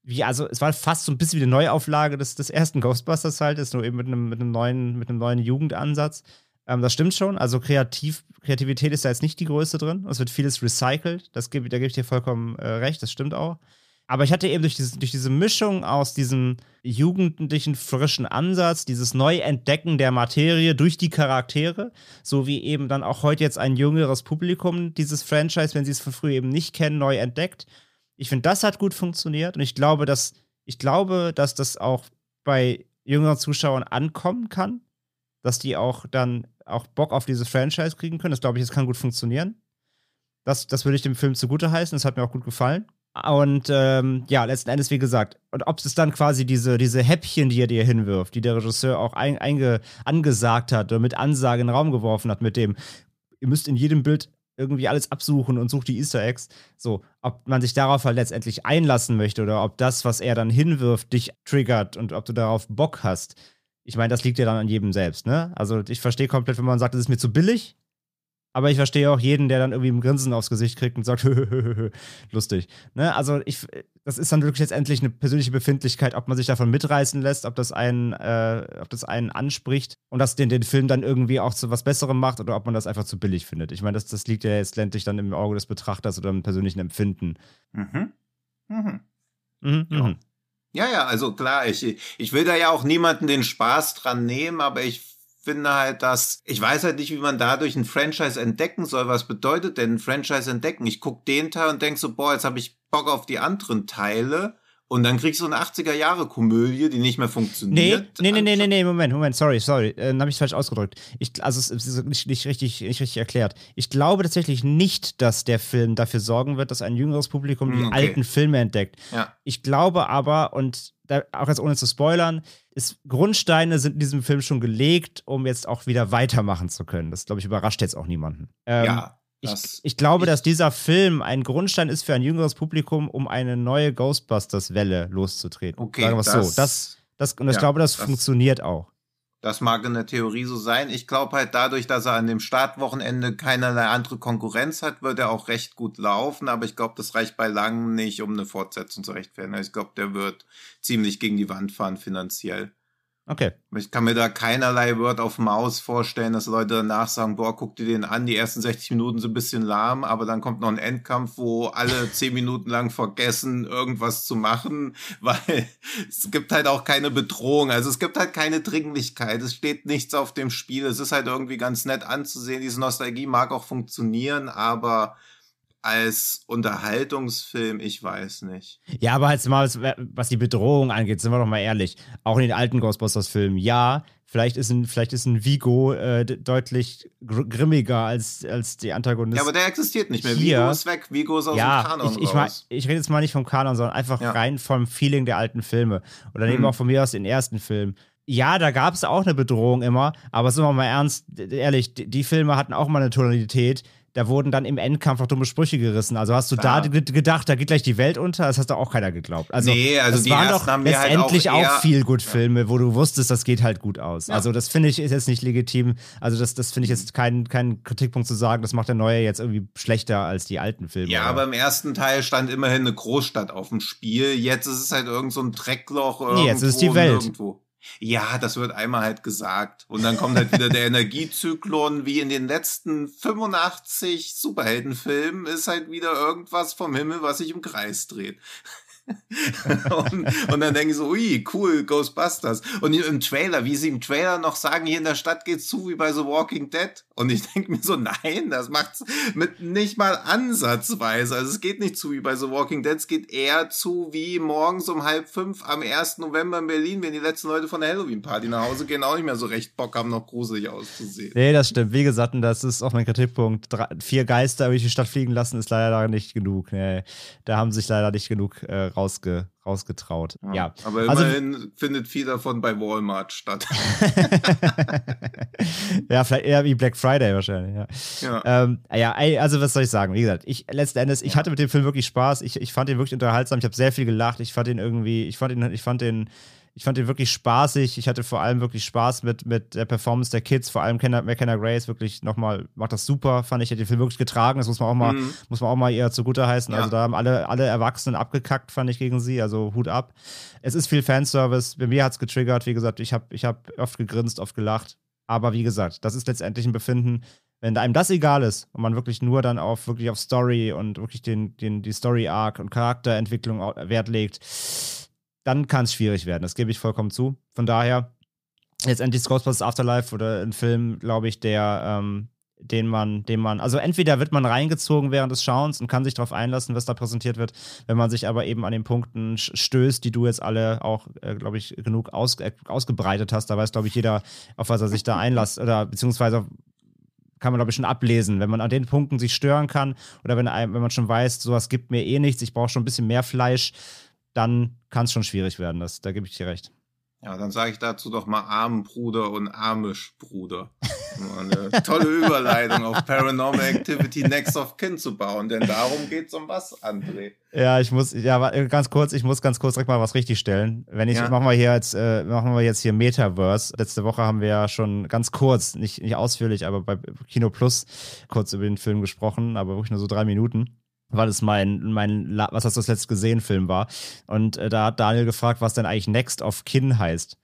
wie, also es war fast so ein bisschen wie eine Neuauflage des, des ersten Ghostbusters halt, ist nur eben mit einem, mit einem neuen, mit einem neuen Jugendansatz. Ähm, das stimmt schon. Also kreativ, Kreativität ist da jetzt nicht die größte drin. Es wird vieles recycelt. Das gebe, da gebe ich dir vollkommen äh, recht. Das stimmt auch. Aber ich hatte eben durch diese, durch diese Mischung aus diesem jugendlichen, frischen Ansatz, dieses Neuentdecken der Materie durch die Charaktere, so wie eben dann auch heute jetzt ein jüngeres Publikum dieses Franchise, wenn sie es von früher eben nicht kennen, neu entdeckt. Ich finde, das hat gut funktioniert und ich glaube, dass, ich glaube, dass das auch bei jüngeren Zuschauern ankommen kann, dass die auch dann auch Bock auf dieses Franchise kriegen können. Das glaube ich, das kann gut funktionieren. Das, das würde ich dem Film zugute heißen. Das hat mir auch gut gefallen. Und ähm, ja, letzten Endes, wie gesagt, und ob es dann quasi diese, diese Häppchen, die er dir hinwirft, die der Regisseur auch ein, einge, angesagt hat oder mit Ansage in den Raum geworfen hat, mit dem, ihr müsst in jedem Bild irgendwie alles absuchen und sucht die Easter Eggs. So, ob man sich darauf halt letztendlich einlassen möchte oder ob das, was er dann hinwirft, dich triggert und ob du darauf Bock hast. Ich meine, das liegt ja dann an jedem selbst, ne? Also ich verstehe komplett, wenn man sagt, das ist mir zu billig, aber ich verstehe auch jeden, der dann irgendwie ein Grinsen aufs Gesicht kriegt und sagt, lustig. Ne? Also ich, das ist dann wirklich letztendlich eine persönliche Befindlichkeit, ob man sich davon mitreißen lässt, ob das einen, äh, ob das einen anspricht und das den, den Film dann irgendwie auch zu was Besserem macht oder ob man das einfach zu billig findet. Ich meine, das, das liegt ja jetzt letztendlich dann im Auge des Betrachters oder im persönlichen Empfinden. Mhm. Mhm. Mhm. mhm. Ja, ja, also klar, ich, ich will da ja auch niemanden den Spaß dran nehmen, aber ich finde halt, dass ich weiß halt nicht, wie man dadurch ein Franchise entdecken soll. Was bedeutet denn ein Franchise entdecken? Ich guck den Teil und denk so, boah, jetzt habe ich Bock auf die anderen Teile. Und dann kriegst du eine 80er-Jahre-Komödie, die nicht mehr funktioniert. Nee, nee, nee, nee, nee, Moment, Moment, sorry, sorry. Äh, dann habe ich es falsch ausgedrückt. Ich, also es ist nicht, nicht, richtig, nicht richtig erklärt. Ich glaube tatsächlich nicht, dass der Film dafür sorgen wird, dass ein jüngeres Publikum die hm, alten Filme entdeckt. Ich glaube aber, und da, auch jetzt ohne zu spoilern, ist, Grundsteine sind in diesem Film schon gelegt, um jetzt auch wieder weitermachen zu können. Das, glaube ich, überrascht jetzt auch niemanden. Ähm, ja. Ich, ich, glaube, ich, dass dieser Film ein Grundstein ist für ein jüngeres Publikum, um eine neue Ghostbusters-Welle loszutreten. Okay, Sagen wir es so. Das, das, und ich glaube, das, das funktioniert auch. Das mag in der Theorie so sein. Ich glaube halt dadurch, dass er an dem Startwochenende keinerlei andere Konkurrenz hat, wird er auch recht gut laufen. Aber ich glaube, das reicht bei langem nicht, um eine Fortsetzung zu rechtfertigen. Ich glaube, der wird ziemlich gegen die Wand fahren finanziell. Okay. Ich kann mir da keinerlei Word auf Maus vorstellen, dass Leute danach sagen, boah, guck dir den an, die ersten 60 Minuten sind ein bisschen lahm, aber dann kommt noch ein Endkampf, wo alle 10 Minuten lang vergessen, irgendwas zu machen, weil es gibt halt auch keine Bedrohung, also es gibt halt keine Dringlichkeit, es steht nichts auf dem Spiel, es ist halt irgendwie ganz nett anzusehen, diese Nostalgie mag auch funktionieren, aber als Unterhaltungsfilm, ich weiß nicht. Ja, aber jetzt mal, was die Bedrohung angeht, sind wir doch mal ehrlich. Auch in den alten Ghostbusters-Filmen, ja, vielleicht ist ein, vielleicht ist ein Vigo äh, deutlich gr grimmiger als, als die Antagonisten. Ja, aber der existiert nicht mehr. Hier, Vigo ist weg. Vigo ist aus ja, dem Kanon ich, ich, raus. ich rede jetzt mal nicht vom Kanon, sondern einfach ja. rein vom Feeling der alten Filme. Oder nehmen mhm. auch von mir aus den ersten Film. Ja, da gab es auch eine Bedrohung immer, aber sind wir mal ernst, ehrlich, die, die Filme hatten auch mal eine Tonalität, da wurden dann im Endkampf auch dumme Sprüche gerissen. Also hast du ja. da gedacht, da geht gleich die Welt unter? Das hast du auch keiner geglaubt. Also, nee, also das waren doch halt letztendlich halt auch, auch viel gut Filme, ja. wo du wusstest, das geht halt gut aus. Ja. Also das finde ich ist jetzt nicht legitim. Also das, das finde ich jetzt kein, kein Kritikpunkt zu sagen, das macht der neue jetzt irgendwie schlechter als die alten Filme. Ja, oder? aber im ersten Teil stand immerhin eine Großstadt auf dem Spiel. Jetzt ist es halt irgend so ein Dreckloch irgendwo. Nee, jetzt ist es die Welt. Irgendwo. Ja, das wird einmal halt gesagt. Und dann kommt halt wieder der Energiezyklon, wie in den letzten 85 Superheldenfilmen ist halt wieder irgendwas vom Himmel, was sich im Kreis dreht. und, und, dann denke ich so, ui, cool, Ghostbusters. Und im Trailer, wie sie im Trailer noch sagen, hier in der Stadt geht's zu wie bei The Walking Dead. Und ich denke mir so, nein, das macht's mit nicht mal ansatzweise. Also es geht nicht zu wie bei The Walking Dead, es geht eher zu wie morgens um halb fünf am 1. November in Berlin, wenn die letzten Leute von der Halloween-Party nach Hause gehen, auch nicht mehr so recht Bock haben, noch gruselig auszusehen. Nee, das stimmt. Wie gesagt, und das ist auch mein Kritikpunkt. Drei, vier Geister durch die Stadt fliegen lassen, ist leider nicht genug. Nee, da haben sich leider nicht genug äh, rausge rausgetraut. Ja. ja. Aber also immerhin also, findet viel davon bei Walmart statt. ja, vielleicht eher wie Black Friday wahrscheinlich. Ja. Ja. Ähm, ja, also was soll ich sagen? Wie gesagt, ich letzten Endes, ich hatte mit dem Film wirklich Spaß. Ich, ich fand ihn wirklich unterhaltsam. Ich habe sehr viel gelacht. Ich fand ihn irgendwie, ich fand ihn, ich fand den ich fand ihn wirklich spaßig. Ich hatte vor allem wirklich Spaß mit, mit der Performance der Kids, vor allem Kenna, McKenna Grace wirklich nochmal, macht das super, fand ich, hat den Film wirklich getragen. Das muss man auch mal, mhm. muss man auch mal ihr zugute heißen. Ja. Also da haben alle, alle Erwachsenen abgekackt, fand ich gegen sie. Also Hut ab. Es ist viel Fanservice. Bei mir hat es getriggert. Wie gesagt, ich habe ich hab oft gegrinst, oft gelacht. Aber wie gesagt, das ist letztendlich ein Befinden, wenn einem das egal ist und man wirklich nur dann auf wirklich auf Story und wirklich den, den, die Story-Arc und Charakterentwicklung Wert legt, dann kann es schwierig werden. Das gebe ich vollkommen zu. Von daher, letztendlich Ghostbusters Afterlife oder ein Film, glaube ich, der, ähm, den man, den man, also entweder wird man reingezogen während des Schauens und kann sich darauf einlassen, was da präsentiert wird, wenn man sich aber eben an den Punkten stößt, die du jetzt alle auch, äh, glaube ich, genug aus, äh, ausgebreitet hast. Da weiß, glaube ich, jeder, auf was er sich da einlässt oder beziehungsweise kann man, glaube ich, schon ablesen. Wenn man an den Punkten sich stören kann oder wenn, wenn man schon weiß, sowas gibt mir eh nichts, ich brauche schon ein bisschen mehr Fleisch, dann kann es schon schwierig werden. Das, da gebe ich dir recht. Ja, dann sage ich dazu doch mal Armenbruder und Amish-Bruder. Eine tolle Überleitung auf Paranormal Activity Next of Kin zu bauen, denn darum geht es um was, André. Ja, ich muss, ja, ganz kurz, ich muss ganz kurz direkt mal was richtigstellen. Wenn ich, ja. machen wir hier jetzt, äh, machen wir jetzt hier Metaverse. Letzte Woche haben wir ja schon ganz kurz, nicht, nicht ausführlich, aber bei Kino Plus kurz über den Film gesprochen, aber wirklich nur so drei Minuten weil es mein, mein, was hast du das letzte gesehen, Film war. Und äh, da hat Daniel gefragt, was denn eigentlich Next of Kin heißt.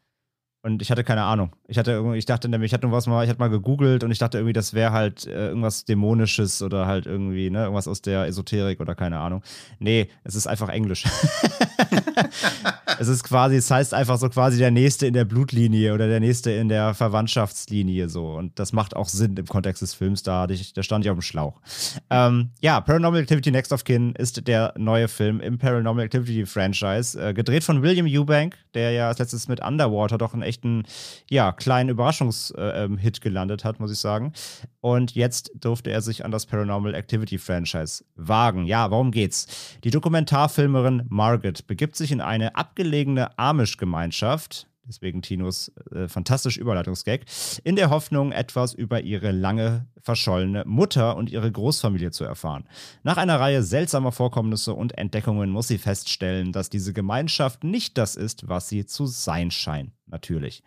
Und ich hatte keine Ahnung. Ich hatte ich dachte nämlich, ich hatte was mal, ich hatte mal gegoogelt und ich dachte irgendwie, das wäre halt äh, irgendwas Dämonisches oder halt irgendwie, ne, irgendwas aus der Esoterik oder keine Ahnung. Nee, es ist einfach Englisch. es ist quasi, es heißt einfach so quasi der Nächste in der Blutlinie oder der Nächste in der Verwandtschaftslinie so. Und das macht auch Sinn im Kontext des Films, da, ich, da stand ich auf dem Schlauch. Ähm, ja, Paranormal Activity Next of Kin ist der neue Film im Paranormal Activity Franchise, äh, gedreht von William Eubank, der ja als letztes mit Underwater doch ein echten, ja, kleinen Überraschungshit äh, ähm, gelandet hat, muss ich sagen. Und jetzt durfte er sich an das Paranormal Activity Franchise wagen. Ja, warum geht's? Die Dokumentarfilmerin Margaret begibt sich in eine abgelegene Amish-Gemeinschaft, deswegen Tinos äh, fantastisch Überleitungsgag, in der Hoffnung, etwas über ihre lange verschollene Mutter und ihre Großfamilie zu erfahren. Nach einer Reihe seltsamer Vorkommnisse und Entdeckungen muss sie feststellen, dass diese Gemeinschaft nicht das ist, was sie zu sein scheint natürlich.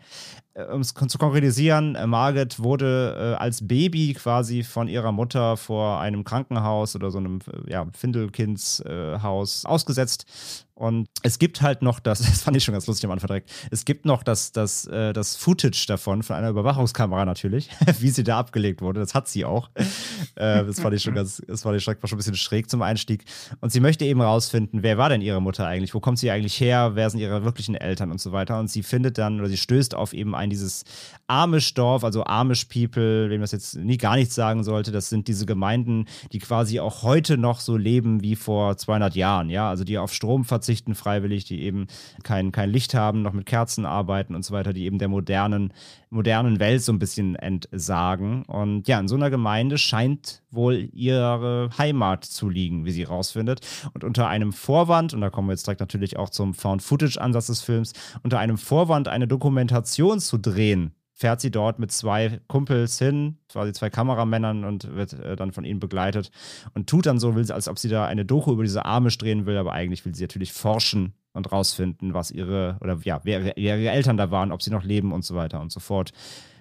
Äh, um es zu konkretisieren, äh, Margaret wurde äh, als Baby quasi von ihrer Mutter vor einem Krankenhaus oder so einem ja, Findelkindshaus ausgesetzt. Und es gibt halt noch das, das fand ich schon ganz lustig am Anfang direkt, es gibt noch das, das, das Footage davon, von einer Überwachungskamera natürlich, wie sie da abgelegt wurde. Das hat sie auch. äh, das fand ich schon ganz, das fand ich schon ein bisschen schräg zum Einstieg. Und sie möchte eben rausfinden, wer war denn ihre Mutter eigentlich? Wo kommt sie eigentlich her? Wer sind ihre wirklichen Eltern und so weiter? Und sie findet dann, oder sie stößt auf eben ein dieses Amish-Dorf, also Amish-People, wem das jetzt nie gar nichts sagen sollte. Das sind diese Gemeinden, die quasi auch heute noch so leben wie vor 200 Jahren, ja, also die auf Strom verzichten freiwillig, die eben kein, kein Licht haben, noch mit Kerzen arbeiten und so weiter, die eben der modernen, modernen Welt so ein bisschen entsagen. Und ja, in so einer Gemeinde scheint wohl ihre Heimat zu liegen, wie sie rausfindet. Und unter einem Vorwand, und da kommen wir jetzt direkt natürlich auch zum Found-Footage-Ansatz des Films, unter einem Vorwand eine Dokumentation zu drehen, fährt sie dort mit zwei Kumpels hin, quasi zwei Kameramännern und wird äh, dann von ihnen begleitet und tut dann so, als ob sie da eine Doku über diese Arme drehen will, aber eigentlich will sie natürlich forschen und rausfinden, was ihre oder ja, wer, wer ihre Eltern da waren, ob sie noch leben und so weiter und so fort.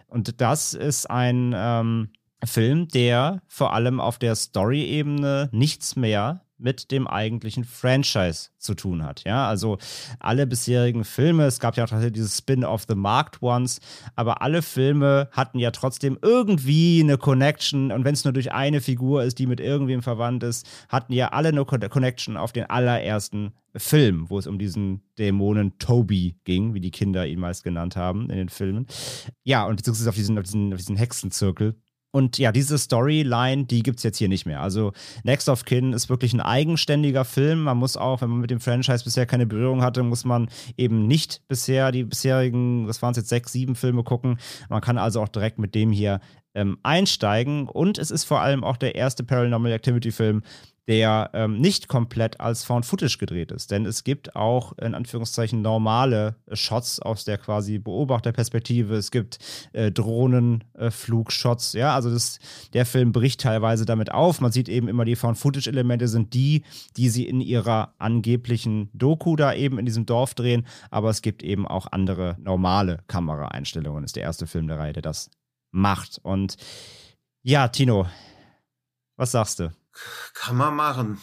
Und das ist ein ähm, Film, der vor allem auf der Story-Ebene nichts mehr mit dem eigentlichen Franchise zu tun hat. Ja, also alle bisherigen Filme, es gab ja auch dieses Spin-off The Marked Ones, aber alle Filme hatten ja trotzdem irgendwie eine Connection und wenn es nur durch eine Figur ist, die mit irgendwem verwandt ist, hatten ja alle eine Connection auf den allerersten Film, wo es um diesen Dämonen Toby ging, wie die Kinder ihn meist genannt haben in den Filmen. Ja, und beziehungsweise auf diesen, auf diesen, auf diesen Hexenzirkel. Und ja, diese Storyline, die gibt es jetzt hier nicht mehr. Also Next of Kin ist wirklich ein eigenständiger Film. Man muss auch, wenn man mit dem Franchise bisher keine Berührung hatte, muss man eben nicht bisher die bisherigen, das waren es jetzt sechs, sieben Filme gucken. Man kann also auch direkt mit dem hier ähm, einsteigen. Und es ist vor allem auch der erste Paranormal Activity Film, der ähm, nicht komplett als Found Footage gedreht ist. Denn es gibt auch in Anführungszeichen normale Shots aus der quasi Beobachterperspektive. Es gibt äh, Drohnenflugshots. Äh, ja, also das, der Film bricht teilweise damit auf. Man sieht eben immer, die Found Footage Elemente sind die, die sie in ihrer angeblichen Doku da eben in diesem Dorf drehen. Aber es gibt eben auch andere normale Kameraeinstellungen. Ist der erste Film der Reihe, der das macht. Und ja, Tino, was sagst du? Kann man machen.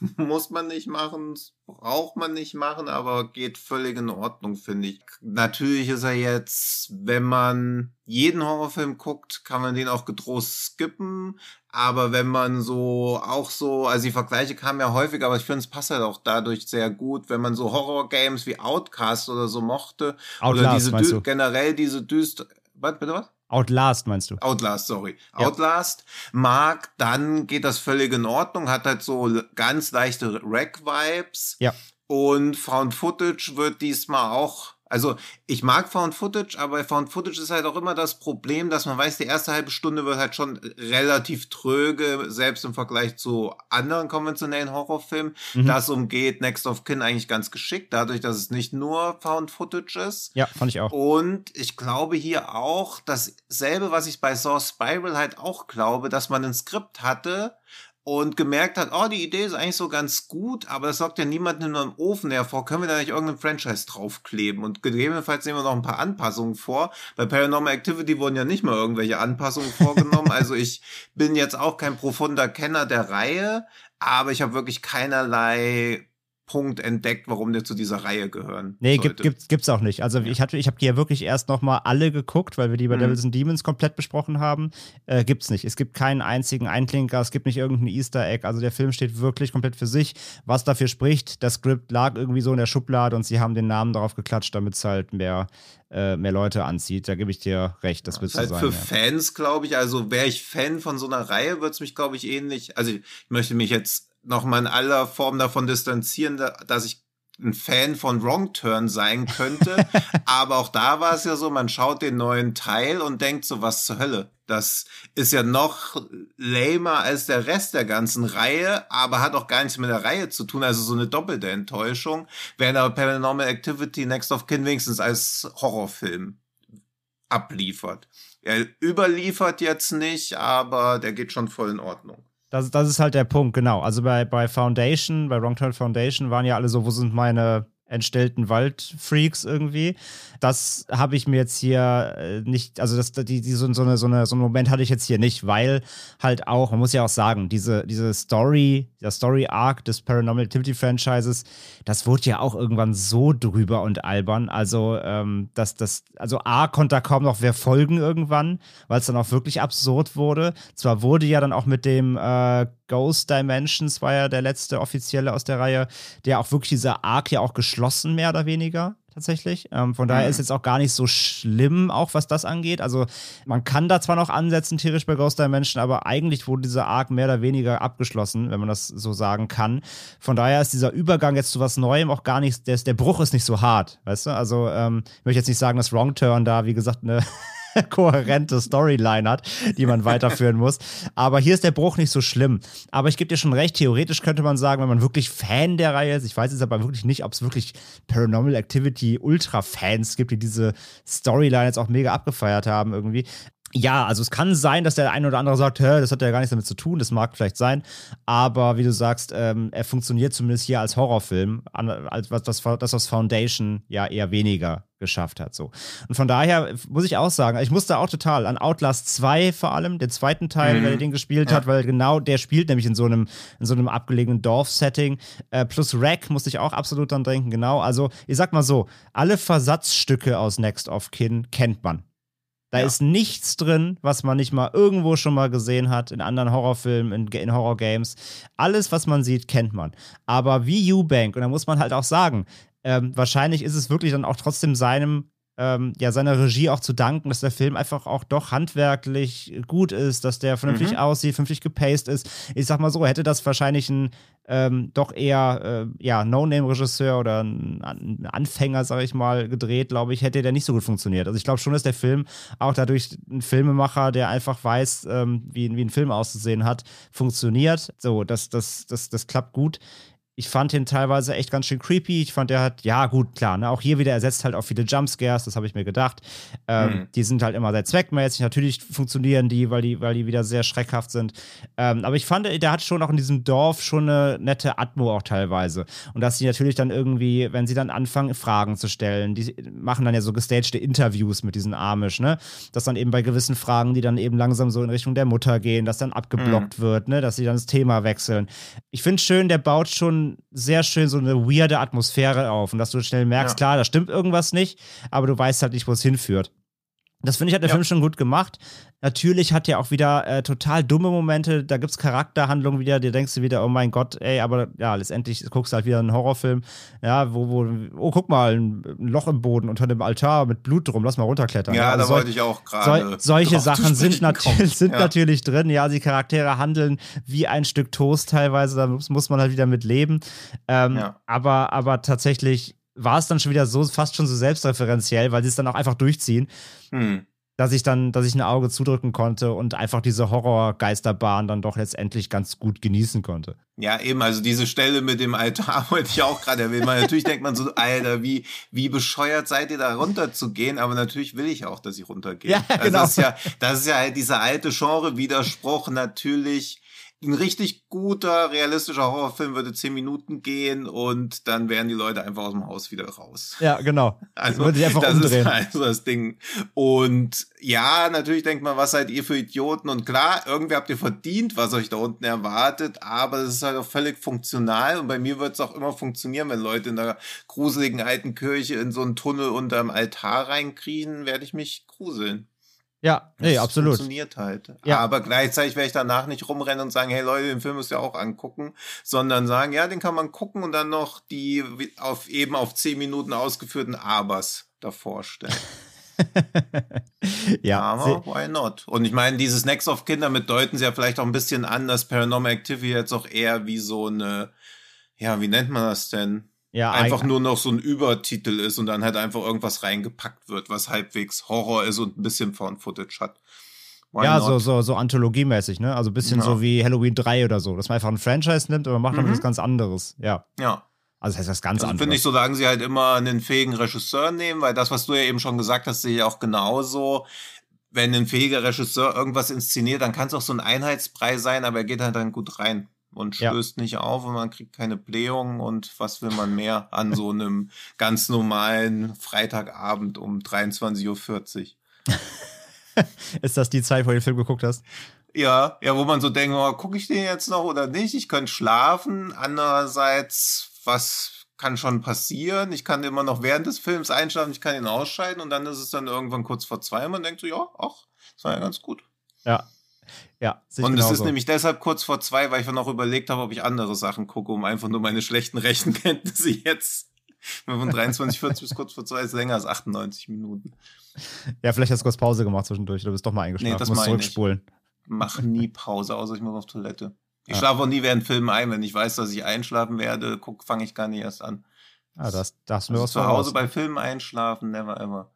Muss man nicht machen, braucht man nicht machen, aber geht völlig in Ordnung, finde ich. Natürlich ist er jetzt, wenn man jeden Horrorfilm guckt, kann man den auch getrost skippen. Aber wenn man so auch so, also die Vergleiche kamen ja häufig, aber ich finde, es passt halt auch dadurch sehr gut, wenn man so Horror-Games wie Outcast oder so mochte. Outlast, oder diese generell diese düster. Was, bitte was? Outlast meinst du? Outlast, sorry. Ja. Outlast mag, dann geht das völlig in Ordnung, hat halt so ganz leichte Rack-Vibes. Ja. Und Found Footage wird diesmal auch also ich mag Found Footage, aber Found Footage ist halt auch immer das Problem, dass man weiß, die erste halbe Stunde wird halt schon relativ tröge, selbst im Vergleich zu anderen konventionellen Horrorfilmen. Mhm. Das umgeht Next of Kin eigentlich ganz geschickt, dadurch, dass es nicht nur Found Footage ist. Ja, fand ich auch. Und ich glaube hier auch dasselbe, was ich bei Saw Spiral halt auch glaube, dass man ein Skript hatte, und gemerkt hat, oh, die Idee ist eigentlich so ganz gut, aber es sorgt ja niemanden in einem Ofen hervor. Können wir da nicht irgendeinen Franchise draufkleben? Und gegebenenfalls nehmen wir noch ein paar Anpassungen vor. Bei Paranormal Activity wurden ja nicht mal irgendwelche Anpassungen vorgenommen. also ich bin jetzt auch kein profunder Kenner der Reihe, aber ich habe wirklich keinerlei Punkt entdeckt, warum der zu dieser Reihe gehören. Nee, gibt, gibt, gibt's auch nicht. Also ja. ich hatte, ich habe die ja wirklich erst nochmal alle geguckt, weil wir die bei mhm. Devils and Demons komplett besprochen haben. Äh, gibt's nicht. Es gibt keinen einzigen Einklinker, es gibt nicht irgendein Easter Egg. Also der Film steht wirklich komplett für sich. Was dafür spricht, das Skript lag irgendwie so in der Schublade und sie haben den Namen darauf geklatscht, damit es halt mehr, äh, mehr Leute anzieht. Da gebe ich dir recht, das wird so halt sein. Für ja. Fans, glaube ich, also wäre ich Fan von so einer Reihe, würde es mich, glaube ich, ähnlich. Also ich möchte mich jetzt nochmal in aller Form davon distanzieren, dass ich ein Fan von Wrong Turn sein könnte. Aber auch da war es ja so, man schaut den neuen Teil und denkt so, was zur Hölle. Das ist ja noch lamer als der Rest der ganzen Reihe, aber hat auch gar nichts mit der Reihe zu tun, also so eine doppelte Enttäuschung, während aber Paranormal Activity Next of Kin wenigstens als Horrorfilm abliefert. Er überliefert jetzt nicht, aber der geht schon voll in Ordnung. Das, das ist halt der Punkt, genau. Also bei, bei Foundation, bei Wrong Turn Foundation waren ja alle so, wo sind meine entstellten Waldfreaks irgendwie. Das habe ich mir jetzt hier äh, nicht, also das, die, die, so, so, eine, so, eine, so einen Moment hatte ich jetzt hier nicht, weil halt auch, man muss ja auch sagen, diese, diese Story, der Story-Arc des Paranormal Activity Franchises, das wurde ja auch irgendwann so drüber und albern. Also, ähm, das, das, also A konnte da kaum noch wer folgen irgendwann, weil es dann auch wirklich absurd wurde. Zwar wurde ja dann auch mit dem äh, Ghost Dimensions war ja der letzte offizielle aus der Reihe, der auch wirklich dieser Arc ja auch geschlossen, mehr oder weniger tatsächlich. Ähm, von daher mhm. ist jetzt auch gar nicht so schlimm, auch was das angeht. Also man kann da zwar noch ansetzen, theoretisch bei Ghost Dimension, aber eigentlich wurde dieser Arc mehr oder weniger abgeschlossen, wenn man das so sagen kann. Von daher ist dieser Übergang jetzt zu was Neuem auch gar nicht, der, der Bruch ist nicht so hart, weißt du? Also ähm, ich möchte jetzt nicht sagen, dass Wrong Turn da, wie gesagt, eine kohärente Storyline hat, die man weiterführen muss. Aber hier ist der Bruch nicht so schlimm. Aber ich gebe dir schon recht, theoretisch könnte man sagen, wenn man wirklich Fan der Reihe ist, ich weiß jetzt aber wirklich nicht, ob es wirklich Paranormal Activity Ultra-Fans gibt, die diese Storyline jetzt auch mega abgefeiert haben irgendwie. Ja, also es kann sein, dass der eine oder andere sagt, Hä, das hat ja gar nichts damit zu tun, das mag vielleicht sein, aber wie du sagst, ähm, er funktioniert zumindest hier als Horrorfilm, als was das, das was Foundation ja eher weniger geschafft hat. So. Und von daher muss ich auch sagen, ich musste auch total an Outlast 2 vor allem, den zweiten Teil, mhm. weil er den gespielt ja. hat, weil genau der spielt nämlich in so einem, in so einem abgelegenen Dorf-Setting. Äh, plus Rack musste ich auch absolut dran denken, genau. Also, ich sag mal so, alle Versatzstücke aus Next of Kin kennt man. Da ja. ist nichts drin, was man nicht mal irgendwo schon mal gesehen hat, in anderen Horrorfilmen, in, in Horrorgames. Alles, was man sieht, kennt man. Aber wie Eubank, und da muss man halt auch sagen, ähm, wahrscheinlich ist es wirklich dann auch trotzdem seinem ähm, ja, seiner Regie auch zu danken, dass der Film einfach auch doch handwerklich gut ist, dass der vernünftig mhm. aussieht, vernünftig gepaced ist. Ich sag mal so, hätte das wahrscheinlich ein ähm, doch eher äh, ja, No-Name-Regisseur oder ein, ein, Anfänger, sag ich mal, gedreht, glaube ich, hätte der nicht so gut funktioniert. Also ich glaube schon, dass der Film auch dadurch ein Filmemacher, der einfach weiß, ähm, wie, wie ein Film auszusehen hat, funktioniert. So, das, das, das, das klappt gut Ich fand ihn teilweise echt ganz schön creepy. Ich fand, er hat, ja, gut, klar, ne, auch hier wieder ersetzt halt auch viele Jumpscares, das habe ich mir gedacht. Ähm, mhm. Die sind halt immer sehr zweckmäßig. Natürlich funktionieren die, weil die, weil die wieder sehr schreckhaft sind. Ähm, aber ich fand, der hat schon auch in diesem Dorf schon eine nette Atmo auch teilweise. Und dass sie natürlich dann irgendwie, wenn sie dann anfangen, Fragen zu stellen, die machen dann ja so gestagte Interviews mit diesen Amish, ne? Dass dann eben bei gewissen Fragen, die dann eben langsam so in Richtung der Mutter gehen, dass dann abgeblockt mhm. wird, ne? Dass sie dann das Thema wechseln. Ich finde schön, der baut schon sehr schön so eine weirde Atmosphäre auf und dass du schnell merkst, ja. klar, da stimmt irgendwas nicht, aber du weißt halt nicht, wo es hinführt. Das finde ich, hat der ja. Film schon gut gemacht. Natürlich hat er auch wieder äh, total dumme Momente. Da gibt es Charakterhandlungen wieder, dir denkst du wieder, oh mein Gott, ey, aber ja, letztendlich guckst du halt wieder einen Horrorfilm, ja, wo, wo, oh, guck mal, ein, ein Loch im Boden unter dem Altar mit Blut drum, lass mal runterklettern. Ja, also da wollte ich auch gerade. So, solche Sachen sind, natürlich, sind ja. natürlich drin. Ja, die Charaktere handeln wie ein Stück Toast teilweise, da muss, muss man halt wieder mit leben. Ähm, ja. aber, aber tatsächlich war es dann schon wieder so, fast schon so selbstreferenziell, weil sie es dann auch einfach durchziehen. Hm. Dass ich dann, dass ich ein Auge zudrücken konnte und einfach diese Horrorgeisterbahn dann doch letztendlich ganz gut genießen konnte. Ja, eben, also diese Stelle mit dem Altar wollte ich auch gerade erwähnen. Weil natürlich denkt man so, Alter, wie, wie bescheuert seid ihr da runterzugehen? Aber natürlich will ich auch, dass ich runtergehe. Ja, genau. Also das ist ja, das ist ja halt dieser alte Genre-Widerspruch. Natürlich ein richtig guter, realistischer Horrorfilm würde zehn Minuten gehen und dann wären die Leute einfach aus dem Haus wieder raus. Ja, genau. Also würde ich einfach das umdrehen. ist halt so das Ding. Und ja, natürlich denkt man, was seid ihr für Idioten? Und klar, irgendwie habt ihr verdient, was euch da unten erwartet, aber es ist halt auch völlig funktional und bei mir wird es auch immer funktionieren, wenn Leute in der gruseligen alten Kirche in so einen Tunnel unterm Altar reinkriegen, werde ich mich gruseln. Ja, nee, das absolut. funktioniert halt. Ja. Aber gleichzeitig werde ich danach nicht rumrennen und sagen, hey Leute, den Film müsst ihr auch angucken, sondern sagen, ja, den kann man gucken und dann noch die auf eben auf zehn Minuten ausgeführten Abers davor stellen. ja, aber why not? Und ich meine, dieses Next of Kinder mit deuten sie ja vielleicht auch ein bisschen an, dass Paranormal Activity jetzt auch eher wie so eine, ja, wie nennt man das denn? Ja, einfach nur noch so ein Übertitel ist und dann halt einfach irgendwas reingepackt wird, was halbwegs Horror ist und ein bisschen Found-Footage hat. Why ja, so, so, so anthologiemäßig, ne? Also ein bisschen ja. so wie Halloween 3 oder so, dass man einfach ein Franchise nimmt, aber macht mhm. dann was ganz anderes. Ja. Ja. Also das heißt was ganz also anderes. Finde ich, solange sie halt immer einen fähigen Regisseur nehmen, weil das, was du ja eben schon gesagt hast, sehe ich auch genauso. Wenn ein fähiger Regisseur irgendwas inszeniert, dann kann es auch so ein Einheitspreis sein, aber er geht halt dann gut rein und stößt ja. nicht auf und man kriegt keine Blähung und was will man mehr an so einem ganz normalen Freitagabend um 23.40 Uhr. Ist das die Zeit, wo du den Film geguckt hast? Ja, ja, wo man so denkt, oh, gucke ich den jetzt noch oder nicht? Ich könnte schlafen. Andererseits, was kann schon passieren? Ich kann immer noch während des Films einschlafen, ich kann ihn ausschalten und dann ist es dann irgendwann kurz vor zwei und man denkt so, ja, ach, das war ja ganz gut. Ja, ja, und es ist nämlich deshalb kurz vor zwei, weil ich noch überlegt habe, ob ich andere Sachen gucke, um einfach nur meine schlechten Rechenkenntnisse jetzt von 23,40 bis kurz vor zwei ist länger als 98 Minuten. Ja, vielleicht hast du kurz Pause gemacht zwischendurch, du bist doch mal eingeschlafen. Nee, das musst zurückspulen. Ich mach nie Pause, außer ich muss auf Toilette. Ich ja. schlafe auch nie während Filmen ein. Wenn ich weiß, dass ich einschlafen werde, fange ich gar nicht erst an. Ah, das, das mir also was Zu Hause bei Filmen einschlafen, never ever.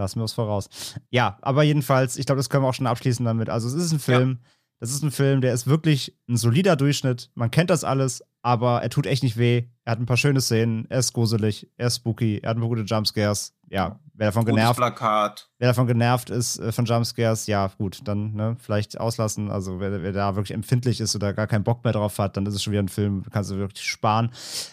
Da ist mir was voraus. Ja, aber jedenfalls, ich glaube, das können wir auch schon abschließen damit. Also, es ist ein Film. Ja. Das ist ein Film, der ist wirklich ein solider Durchschnitt. Man kennt das alles, aber er tut echt nicht weh. Er hat ein paar schöne Szenen. Er ist gruselig. Er ist spooky. Er hat ein paar gute Jumpscares. Ja, wer davon genervt. Plakat. Wer davon genervt ist äh, von Jumpscares, ja, gut, dann ne, vielleicht auslassen. Also wer, wer, da wirklich empfindlich ist oder gar keinen Bock mehr drauf hat, dann ist es schon wieder ein Film, kannst du wirklich sparen.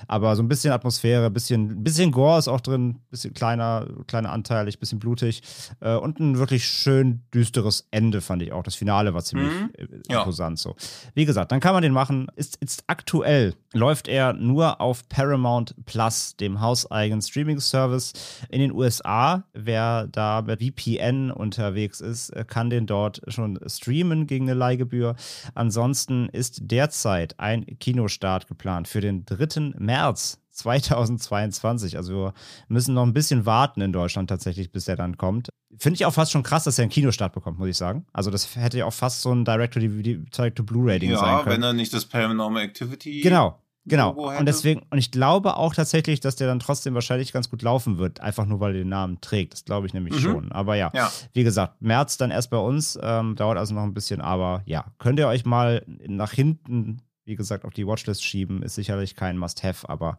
Aber so ein bisschen Atmosphäre, bisschen, bisschen Gore ist auch drin, bisschen kleiner, kleiner Anteil, ein bisschen blutig. Äh, und ein wirklich schön düsteres Ende, fand ich auch. Das Finale war ziemlich mhm. Äh, imposant so. Wie gesagt, dann kann man den machen. Ist, ist aktuell läuft er nur auf Paramount Plus, dem hauseigenen Streaming-Service in den USA. Wer da mit VPN unterwegs ist, äh, kann den dort schon streamen gegen eine Leihgebühr. Ansonsten ist derzeit ein Kinostart geplant für den 3. März 2022. Also wir müssen noch ein bisschen warten in Deutschland tatsächlich, bis der dann kommt. Finde ich auch fast schon krass, dass er einen Kinostart bekommt, muss ich sagen. Also das hätte ja auch fast so ein Direct-to-Blu-Rating ja, sein können. Ja, wenn er nicht das Paranormal Activity genau. Genau. Und deswegen, und ich glaube auch tatsächlich, dass der dann trotzdem wahrscheinlich ganz gut laufen wird, einfach nur weil er den Namen trägt. Das glaube ich nämlich mhm. schon. Aber ja, ja, wie gesagt, März dann erst bei uns, ähm, dauert also noch ein bisschen, aber ja, könnt ihr euch mal nach hinten wie gesagt, auf die Watchlist schieben. Ist sicherlich kein Must-Have, aber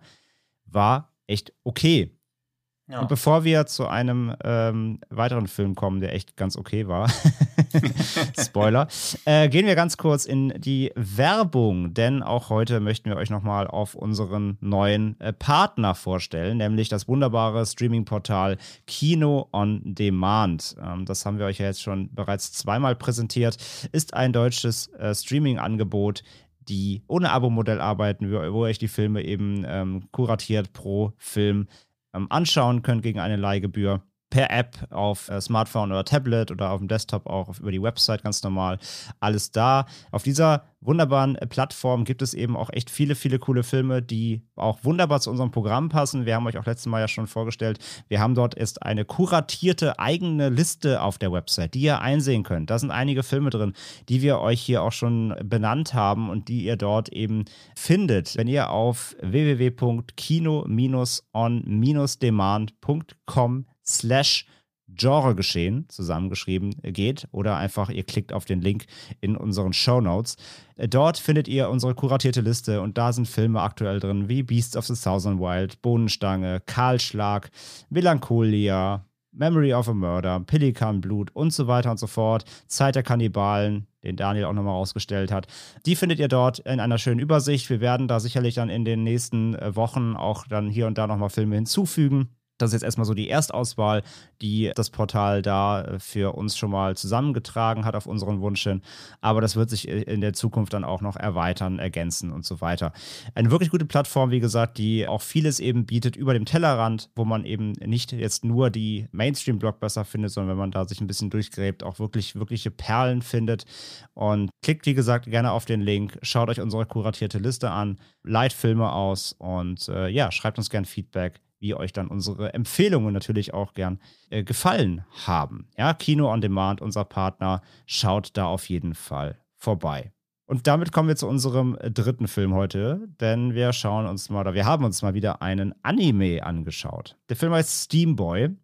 war echt okay. Ja. Und bevor wir zu einem ähm, weiteren Film kommen, der echt ganz okay war, Spoiler, äh, gehen wir ganz kurz in die Werbung, denn auch heute möchten wir euch nochmal auf unseren neuen äh, Partner vorstellen, nämlich das wunderbare Streaming-Portal Kino on Demand. Ähm, das haben wir euch ja jetzt schon bereits zweimal präsentiert, ist ein deutsches äh, Streaming-Angebot, die ohne Abo-Modell arbeiten, wo ihr euch die Filme eben ähm, kuratiert pro Film anschauen könnt gegen eine Leihgebühr per App auf äh, Smartphone oder Tablet oder auf dem Desktop auch über die Website ganz normal. Alles da. Auf dieser wunderbaren äh, Plattform gibt es eben auch echt viele, viele coole Filme, die auch wunderbar zu unserem Programm passen. Wir haben euch auch letztes Mal ja schon vorgestellt. Wir haben dort ist eine kuratierte eigene Liste auf der Website, die ihr einsehen könnt. Da sind einige Filme drin, die wir euch hier auch schon benannt haben und die ihr dort eben findet. Wenn ihr auf www.kino-on-demand.com slash Genregeschehen zusammengeschrieben geht oder einfach ihr klickt auf den Link in unseren Show Notes. Dort findet ihr unsere kuratierte Liste und da sind Filme aktuell drin wie Beasts of the Southern Wild, Bohnenstange, Kahlschlag, Melancholia, Memory of a Murder, Pelikanblut und so weiter und so fort. Zeit der Kannibalen, den Daniel auch nochmal rausgestellt hat. Die findet ihr dort in einer schönen Übersicht. Wir werden da sicherlich dann in den nächsten Wochen auch dann hier und da nochmal Filme hinzufügen. Das ist jetzt erstmal so die Erstauswahl, die das Portal da äh, für uns schon mal zusammengetragen hat auf unseren Wunsch hin. Aber das wird sich in der Zukunft dann auch noch erweitern, ergänzen und so weiter. Eine wirklich gute Plattform, wie gesagt, die auch vieles eben bietet über dem Tellerrand, wo man eben nicht jetzt nur die Mainstream-Blockbuster findet, sondern wenn man da sich ein bisschen durchgräbt, auch wirklich wirkliche Perlen findet. Und klickt, wie gesagt, gerne auf den Link, schaut euch unsere kuratierte Liste an, leiht Filme aus und äh, ja, schreibt uns gerne Feedback wie euch dann unsere Empfehlungen natürlich auch gern äh, gefallen haben. Ja, Kino on Demand, unser Partner, schaut da auf jeden Fall vorbei. Und damit kommen wir zu unserem äh, dritten Film heute, denn wir schauen uns mal, oder wir haben uns mal wieder einen Anime angeschaut. Der Film heißt Steamboy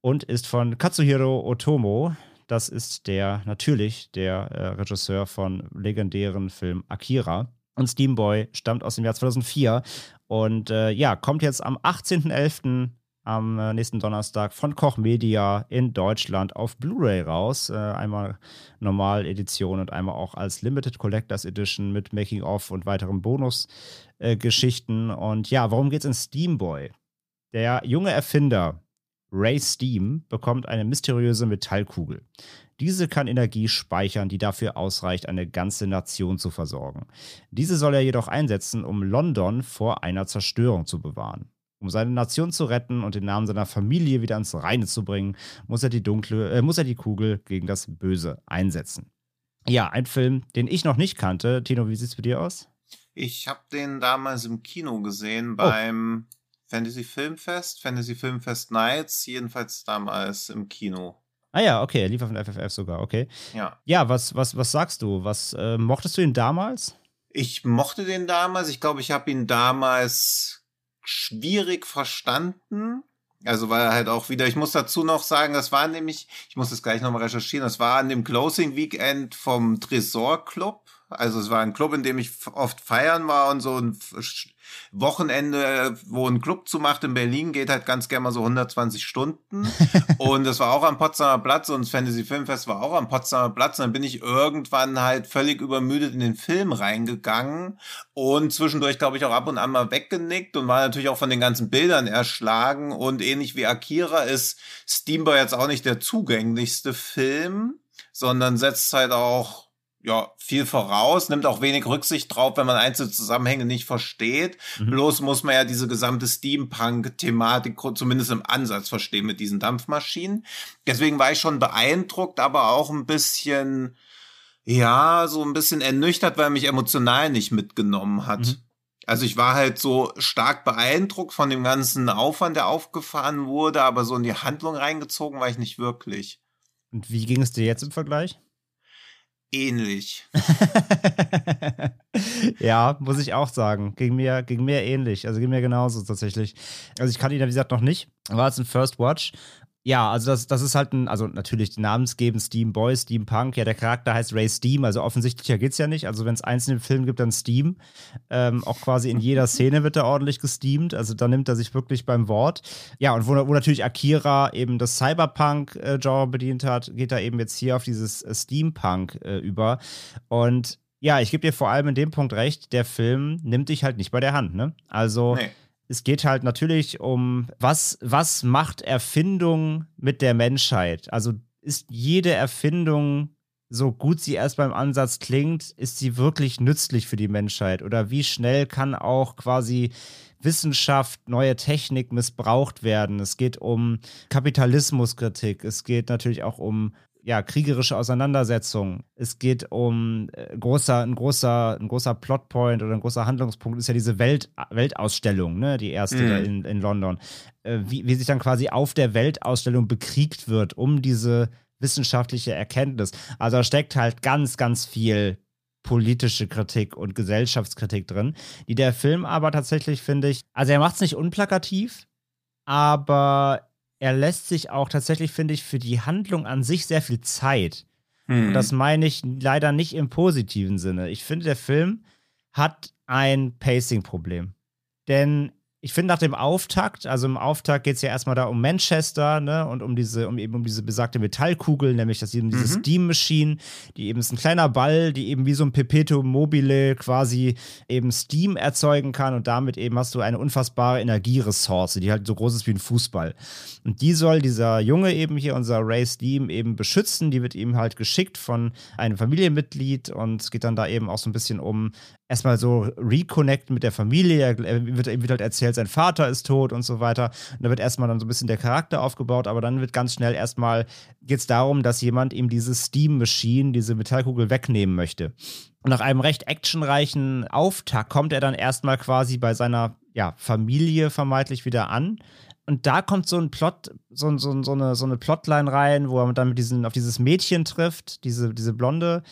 und ist von Katsuhiro Otomo. Das ist der natürlich der äh, Regisseur von legendären Film Akira. Und Steamboy stammt aus dem Jahr 2004 und äh, ja, kommt jetzt am 18.11. am äh, nächsten Donnerstag von Koch Media in Deutschland auf Blu-ray raus. Äh, einmal Normal-Edition und einmal auch als Limited Collectors Edition mit Making-of und weiteren Bonusgeschichten. und ja, worum geht es in Steamboy? Der junge Erfinder Ray Steam bekommt eine mysteriöse Metallkugel. Diese kann Energie speichern, die dafür ausreicht, eine ganze Nation zu versorgen. Diese soll er jedoch einsetzen, um London vor einer Zerstörung zu bewahren. Um seine Nation zu retten und den Namen seiner Familie wieder ins Reine zu bringen, muss er die dunkle, äh, muss er die Kugel gegen das Böse einsetzen. Ja, ein Film, den ich noch nicht kannte. Tino, wie sieht's bei dir aus? Ich habe den damals im Kino gesehen oh. beim oh. Fantasy Filmfest, Fantasy Filmfest Nights, jedenfalls damals im Kino. Ah ja, okay, er lief auf den FFF sogar, okay. Ja. Ja, was, was, was sagst du? Was äh, mochtest du ihn damals? Ich mochte den damals. Ich glaube, ich habe ihn damals schwierig verstanden. Also war er halt auch wieder, ich muss dazu noch sagen, das war nämlich, ich muss das gleich nochmal recherchieren, das war an dem Closing Weekend vom Tresor Club. Also es war ein Club, in dem ich oft feiern war und so ein Wochenende, wo ein Club zumacht in Berlin, geht halt ganz gerne mal so 120 Stunden. und das war auch am Potsdamer Platz und das Fantasy Filmfest war auch am Potsdamer Platz. Und dann bin ich irgendwann halt völlig übermüdet in den Film reingegangen und zwischendurch, glaube ich, auch ab und an mal weggenickt und war natürlich auch von den ganzen Bildern erschlagen. Und ähnlich wie Akira ist Steamboy jetzt auch nicht der zugänglichste Film, sondern setzt halt auch ja, viel voraus, nimmt auch wenig Rücksicht drauf, wenn man einzelne Zusammenhänge nicht versteht. Mhm. Bloß muss man ja diese gesamte Steampunk-Thematik zumindest im Ansatz verstehen mit diesen Dampfmaschinen. Deswegen war ich schon beeindruckt, aber auch ein bisschen, ja, so ein bisschen ernüchtert, weil er mich emotional nicht mitgenommen hat. Mhm. Also ich war halt so stark beeindruckt von dem ganzen Aufwand, der aufgefahren wurde, aber so in die Handlung reingezogen war ich nicht wirklich. Und wie ging es dir jetzt im Vergleich? Ähnlich. ja, muss ich auch sagen. Ging mir, ging mir ähnlich. Also ging mir genauso tatsächlich. Also ich kannte ihn, wie gesagt, noch nicht. War jetzt ein First Watch. Ja, also das, das ist halt ein, also natürlich namensgebend Steam Boy, Steam Punk. Ja, der Charakter heißt Ray Steam, also offensichtlicher geht's ja nicht. Also wenn es einzelne Filme gibt, dann Steam. Ähm, auch quasi in jeder Szene wird er ordentlich gesteamt. Also da nimmt er sich wirklich beim Wort. Ja, und wo, wo natürlich Akira eben das Cyberpunk-Genre bedient hat, geht er eben jetzt hier auf dieses äh, Steampunk äh, über. Und ja, ich gebe dir vor allem in dem Punkt recht, der Film nimmt dich halt nicht bei der Hand, ne? Also. Nee es geht halt natürlich um, was, was macht Erfindung mit der Menschheit? Also ist jede Erfindung, so gut sie erst beim Ansatz klingt, ist sie wirklich nützlich für die Menschheit? Oder wie schnell kann auch quasi Wissenschaft, neue Technik missbraucht werden? Es geht um Kapitalismuskritik, es geht natürlich auch um ja, kriegerische Auseinandersetzung. Es geht um äh, großer, ein großer, ein großer Plotpoint oder ein großer Handlungspunkt ist ja diese Welt, Weltausstellung, ne, die erste mhm. in, in London. Äh, wie, wie sich dann quasi auf der Weltausstellung bekriegt wird um diese wissenschaftliche Erkenntnis. Also da steckt halt ganz, ganz viel politische Kritik und Gesellschaftskritik drin, die der Film aber tatsächlich, finde ich, also er macht es nicht unplakativ, aber er lässt sich auch tatsächlich, finde ich, für die Handlung an sich sehr viel Zeit. Mhm. Und das meine ich leider nicht im positiven Sinne. Ich finde, der Film hat ein Pacing-Problem. Denn ich finde nach dem Auftakt, also im Auftakt geht es ja erstmal da um Manchester, ne, und um diese, um eben um diese besagte Metallkugel, nämlich das eben diese mhm. Steam Machine, die eben ist ein kleiner Ball, die eben wie so ein Perpetuum mobile quasi eben Steam erzeugen kann und damit eben hast du eine unfassbare Energieressource, die halt so groß ist wie ein Fußball. Und die soll dieser Junge eben hier, unser Ray Steam, eben beschützen. Die wird ihm halt geschickt von einem Familienmitglied und es geht dann da eben auch so ein bisschen um erstmal so reconnecten mit der Familie. Er wird, wird halt erzählt, sein Vater ist tot und so weiter. Und da wird erstmal dann so ein bisschen der Charakter aufgebaut, aber dann wird ganz schnell erstmal geht es darum, dass jemand ihm diese Steam Machine, diese Metallkugel wegnehmen möchte. Und nach einem recht actionreichen Auftakt kommt er dann erstmal quasi bei seiner ja, Familie vermeintlich wieder an. Und da kommt so ein Plot, so, so, so, eine, so eine Plotline rein, wo er dann mit diesen, auf dieses Mädchen trifft, diese, diese Blonde,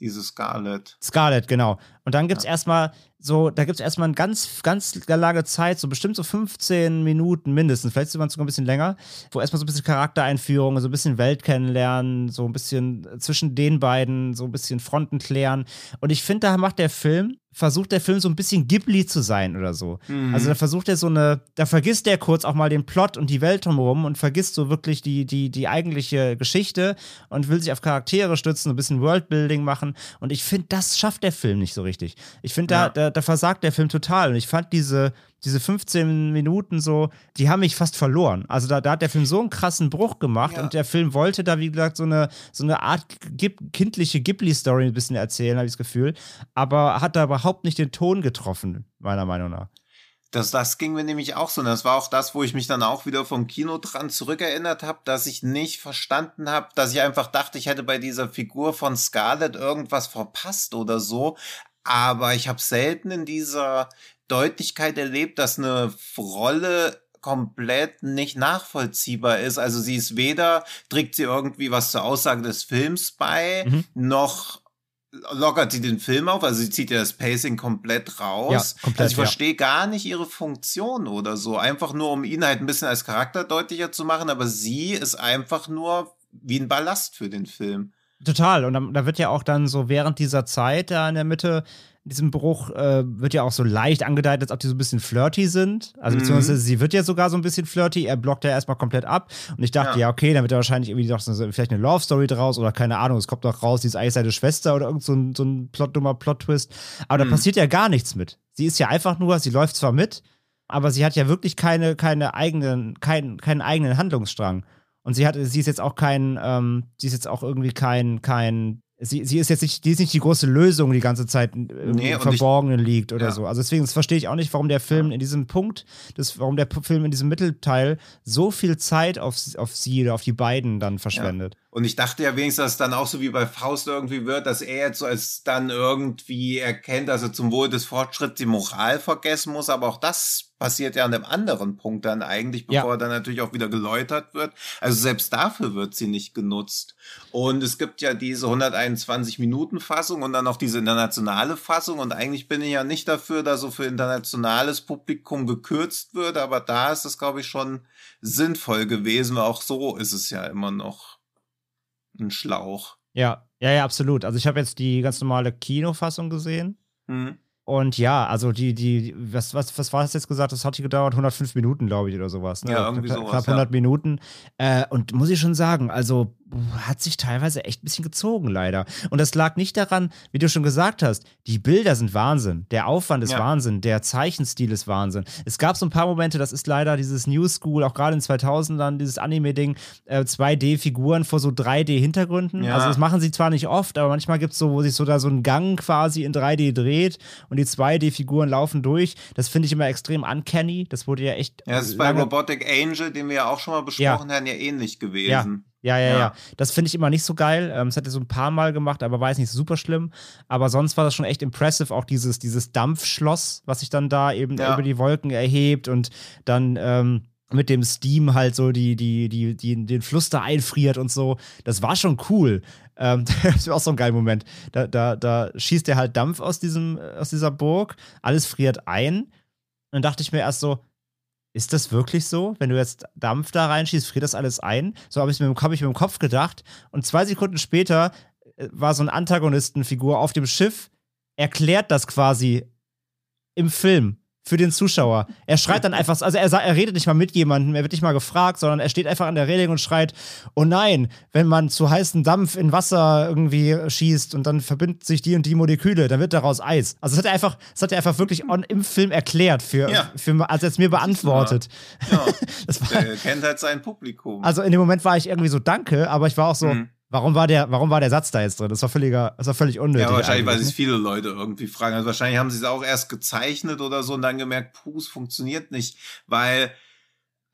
diese Scarlet. Scarlet, genau. Und dann gibt es ja. erstmal so, da gibt es erstmal eine ganz, ganz lange Zeit, so bestimmt so 15 Minuten mindestens, vielleicht sogar ein bisschen länger, wo erstmal so ein bisschen Charaktereinführung, so ein bisschen Welt kennenlernen, so ein bisschen zwischen den beiden, so ein bisschen Fronten klären. Und ich finde, da macht der Film versucht der Film so ein bisschen Ghibli zu sein oder so. Mhm. Also da versucht er so eine, da vergisst er kurz auch mal den Plot und die Welt drumherum und vergisst so wirklich die, die, die eigentliche Geschichte und will sich auf Charaktere stützen, ein bisschen Worldbuilding machen. Und ich finde, das schafft der Film nicht so richtig. Ich finde, da, ja. da, da versagt der Film total. Und ich fand diese, diese 15 Minuten so, die haben mich fast verloren. Also da, da hat der Film so einen krassen Bruch gemacht ja. und der Film wollte da, wie gesagt, so eine, so eine Art kindliche Ghibli-Story ein bisschen erzählen, habe ich das Gefühl. Aber hat da überhaupt nicht den Ton getroffen, meiner Meinung nach. Das, das ging mir nämlich auch so. Und das war auch das, wo ich mich dann auch wieder vom Kino dran zurückerinnert habe, dass ich nicht verstanden habe, dass ich einfach dachte, ich hätte bei dieser Figur von Scarlett irgendwas verpasst oder so. Aber ich habe selten in dieser Deutlichkeit erlebt, dass eine Rolle komplett nicht nachvollziehbar ist. Also sie ist weder, trägt sie irgendwie was zur Aussage des Films bei, mhm. noch lockert sie den Film auf, also sie zieht ja das Pacing komplett raus. Ja, komplett, also ich ja. verstehe gar nicht ihre Funktion oder so. Einfach nur, um ihn halt ein bisschen als Charakter deutlicher zu machen, aber sie ist einfach nur wie ein Ballast für den Film. Total. Und da, wird ja auch dann so während dieser Zeit da in der Mitte diesem Bruch äh, wird ja auch so leicht angedeutet, als ob die so ein bisschen flirty sind. Also mhm. beziehungsweise sie wird ja sogar so ein bisschen flirty. Er blockt ja erstmal komplett ab. Und ich dachte, ja, ja okay, dann wird er wahrscheinlich irgendwie doch so, vielleicht eine Love Story draus oder keine Ahnung, es kommt doch raus, sie ist eigentlich seine Schwester oder irgend so ein, so ein Plot, dummer Plot-Twist. Aber mhm. da passiert ja gar nichts mit. Sie ist ja einfach nur, sie läuft zwar mit, aber sie hat ja wirklich keine, keine eigenen, keinen, keinen eigenen Handlungsstrang. Und sie hat, sie ist jetzt auch kein, ähm, sie ist jetzt auch irgendwie kein, kein sie, sie ist jetzt nicht, die ist nicht die große Lösung, die ganze Zeit im nee, Verborgenen ich, liegt oder ja. so. Also deswegen verstehe ich auch nicht, warum der Film in diesem Punkt, das, warum der Film in diesem Mittelteil so viel Zeit auf, auf sie oder auf die beiden dann verschwendet. Ja. Und ich dachte ja wenigstens, dass es dann auch so wie bei Faust irgendwie wird, dass er jetzt so als dann irgendwie erkennt, dass er zum Wohl des Fortschritts die Moral vergessen muss. Aber auch das passiert ja an einem anderen Punkt dann eigentlich, bevor ja. er dann natürlich auch wieder geläutert wird. Also selbst dafür wird sie nicht genutzt. Und es gibt ja diese 121 Minuten Fassung und dann noch diese internationale Fassung. Und eigentlich bin ich ja nicht dafür, dass so für internationales Publikum gekürzt wird. Aber da ist es, glaube ich, schon sinnvoll gewesen. Auch so ist es ja immer noch ein Schlauch. Ja, ja, ja, absolut. Also ich habe jetzt die ganz normale Kinofassung gesehen. Mhm. Und ja, also die, die, was, was, was war das jetzt gesagt? Das hat hier gedauert 105 Minuten, glaube ich, oder sowas. Ne? Ja, irgendwie sowas. Knapp 100 ja. Minuten. Äh, und muss ich schon sagen, also hat sich teilweise echt ein bisschen gezogen, leider. Und das lag nicht daran, wie du schon gesagt hast, die Bilder sind Wahnsinn, der Aufwand ist ja. Wahnsinn, der Zeichenstil ist Wahnsinn. Es gab so ein paar Momente, das ist leider dieses New School, auch gerade in 2000ern, dieses Anime-Ding, äh, 2D-Figuren vor so 3D-Hintergründen. Ja. Also das machen sie zwar nicht oft, aber manchmal gibt es so, wo sich so da so ein Gang quasi in 3D dreht und die 2D-Figuren laufen durch. Das finde ich immer extrem uncanny. Das wurde ja echt. Ja, das ist bei Robotic Angel, den wir ja auch schon mal besprochen ja. haben, ja ähnlich gewesen. Ja. Ja, ja, ja. ja. Das finde ich immer nicht so geil. Ähm, das hat er so ein paar Mal gemacht, aber war jetzt nicht super schlimm. Aber sonst war das schon echt impressive. Auch dieses, dieses Dampfschloss, was sich dann da eben ja. über die Wolken erhebt und dann ähm, mit dem Steam halt so die, die, die, die, den Fluss da einfriert und so. Das war schon cool. Ähm, das war auch so ein geiler Moment. Da, da, da schießt er halt Dampf aus, diesem, aus dieser Burg, alles friert ein. Und dann dachte ich mir erst so, ist das wirklich so? Wenn du jetzt Dampf da reinschießt, friert das alles ein? So habe ich mir hab ich mit dem Kopf gedacht. Und zwei Sekunden später äh, war so eine Antagonistenfigur auf dem Schiff, erklärt das quasi im Film für den Zuschauer. Er schreit dann einfach, also er, er redet nicht mal mit jemandem, er wird nicht mal gefragt, sondern er steht einfach an der Reling und schreit, oh nein, wenn man zu heißen Dampf in Wasser irgendwie schießt und dann verbindet sich die und die Moleküle, dann wird daraus Eis. Also das hat er einfach, das hat er einfach wirklich on, im Film erklärt, für, ja. für, als er es mir beantwortet. Ja, das war, er kennt halt sein Publikum. Also in dem Moment war ich irgendwie so, danke, aber ich war auch so, mhm. Warum war, der, warum war der Satz da jetzt drin? Das war, völliger, das war völlig unnötig. Ja, wahrscheinlich, weil sich viele Leute irgendwie fragen. Also wahrscheinlich haben sie es auch erst gezeichnet oder so und dann gemerkt, puh, es funktioniert nicht. Weil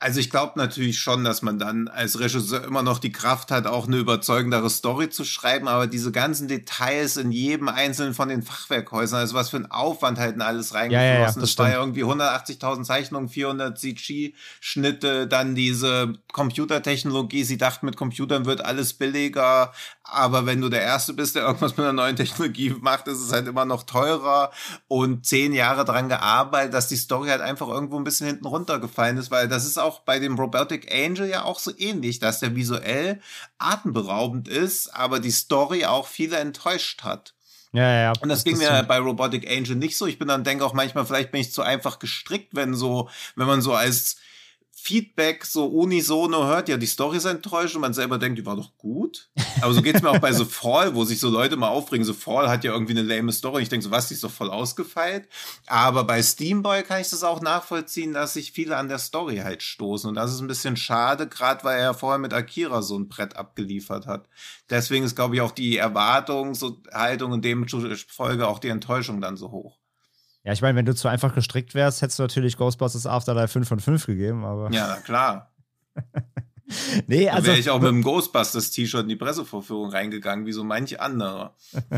also ich glaube natürlich schon, dass man dann als Regisseur immer noch die Kraft hat, auch eine überzeugendere Story zu schreiben, aber diese ganzen Details in jedem einzelnen von den Fachwerkhäusern, also was für ein Aufwand halt in alles reingeflossen ja, ja, ja, das ist. war irgendwie 180.000 Zeichnungen, 400 CG-Schnitte, dann diese Computertechnologie, sie dachten, mit Computern wird alles billiger, aber wenn du der Erste bist, der irgendwas mit einer neuen Technologie macht, ist es halt immer noch teurer und zehn Jahre dran gearbeitet, dass die Story halt einfach irgendwo ein bisschen hinten runtergefallen ist, weil das ist auch bei dem Robotic Angel ja auch so ähnlich, dass der visuell atemberaubend ist, aber die Story auch viele enttäuscht hat. Ja, ja. Und das, das ging mir so. bei Robotic Angel nicht so. Ich bin dann denke auch manchmal, vielleicht bin ich zu einfach gestrickt, wenn so, wenn man so als Feedback so unisono hört, ja, die Story ist enttäuscht und man selber denkt, die war doch gut. Aber so geht's mir auch bei The Fall, wo sich so Leute mal aufregen. The Fall hat ja irgendwie eine lame Story. Ich denke so, was, die ist doch voll ausgefeilt. Aber bei Steamboy kann ich das auch nachvollziehen, dass sich viele an der Story halt stoßen. Und das ist ein bisschen schade, gerade weil er vorher mit Akira so ein Brett abgeliefert hat. Deswegen ist, glaube ich, auch die Erwartungshaltung in dem Folge auch die Enttäuschung dann so hoch. Ja, ich meine, wenn du zu einfach gestrickt wärst, hättest du natürlich Ghostbusters Afterlife 5 von 5 gegeben, aber. Ja, klar. nee, also. wäre ich auch mit dem Ghostbusters T-Shirt in die Pressevorführung reingegangen, wie so manch anderer.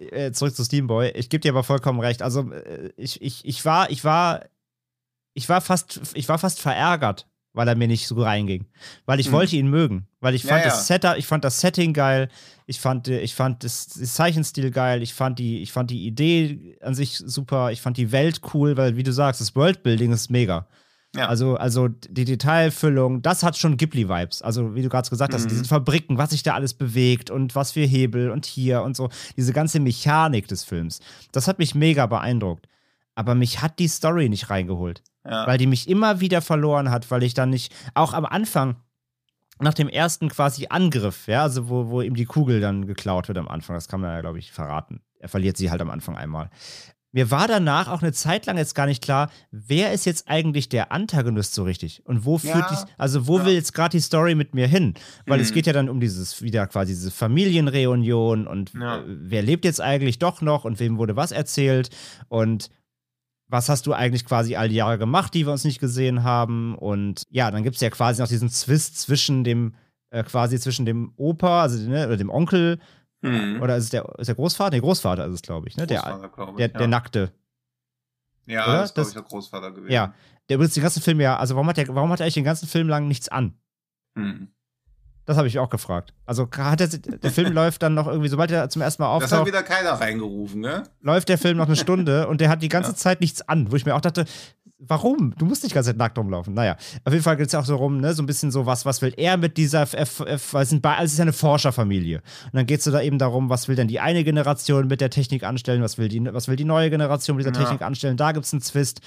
Äh, zurück zu Steamboy. Ich gebe dir aber vollkommen recht. Also, äh, ich, ich, ich war, ich war, ich war fast, ich war fast verärgert, weil er mir nicht so reinging. Weil ich hm. wollte ihn mögen. Weil ich fand ja, das Setup, ich fand das Setting geil, ich fand, ich fand das, das, Zeichenstil geil, ich fand die, ich fand die Idee an sich super, ich fand die Welt cool, weil, wie du sagst, das Worldbuilding ist mega. Ja. Also, also die Detailfüllung, das hat schon Ghibli-Vibes. Also, wie du gerade gesagt hast, mhm. diese Fabriken, was sich da alles bewegt und was für Hebel und hier und so. Diese ganze Mechanik des Films. Das hat mich mega beeindruckt. Aber mich hat die Story nicht reingeholt. Ja. Weil die mich immer wieder verloren hat, weil ich dann nicht, auch am Anfang, nach dem ersten quasi Angriff, ja, also wo, wo ihm die Kugel dann geklaut wird am Anfang, das kann man ja, glaube ich, verraten. Er verliert sie halt am Anfang einmal. Mir war danach auch eine Zeit lang jetzt gar nicht klar, wer ist jetzt eigentlich der Antagonist so richtig? Und wo führt ja, die, also wo ja. will jetzt gerade die Story mit mir hin? Weil mhm. es geht ja dann um dieses, wieder quasi diese Familienreunion und ja. wer lebt jetzt eigentlich doch noch und wem wurde was erzählt und was hast du eigentlich quasi all die Jahre gemacht, die wir uns nicht gesehen haben? Und ja, dann gibt es ja quasi noch diesen Zwist zwischen dem äh, quasi zwischen dem Opa, also ne, oder dem Onkel, Mhm. oder ist es der, ist der Großvater? Der Großvater ist es, glaube ich, ne? Der, glaub ich, der, ja. der Nackte. Ja, oder? das ist, glaube ich, der Großvater gewesen. Ja. Der übrigens den ganzen Film ja, also warum hat der, warum hat er eigentlich den ganzen Film lang nichts an? Mhm. Das habe ich auch gefragt. Also hat er, der Film läuft dann noch irgendwie, sobald er zum ersten Mal Das hat auftaucht, wieder keiner reingerufen, ne? läuft der Film noch eine Stunde und der hat die ganze Ja. Zeit nichts an, wo ich mir auch dachte, warum? Du musst nicht Zeit nackt rumlaufen. Naja, auf jeden Fall geht es ja auch so rum, ne, so ein bisschen so, was, was will er mit dieser, F weil es ist ja eine Forscherfamilie. Und dann geht es so da eben darum, was will denn die eine Generation mit der Technik anstellen, was will die, was will die neue Generation mit dieser Ja. Technik anstellen. Da gibt es einen Zwist.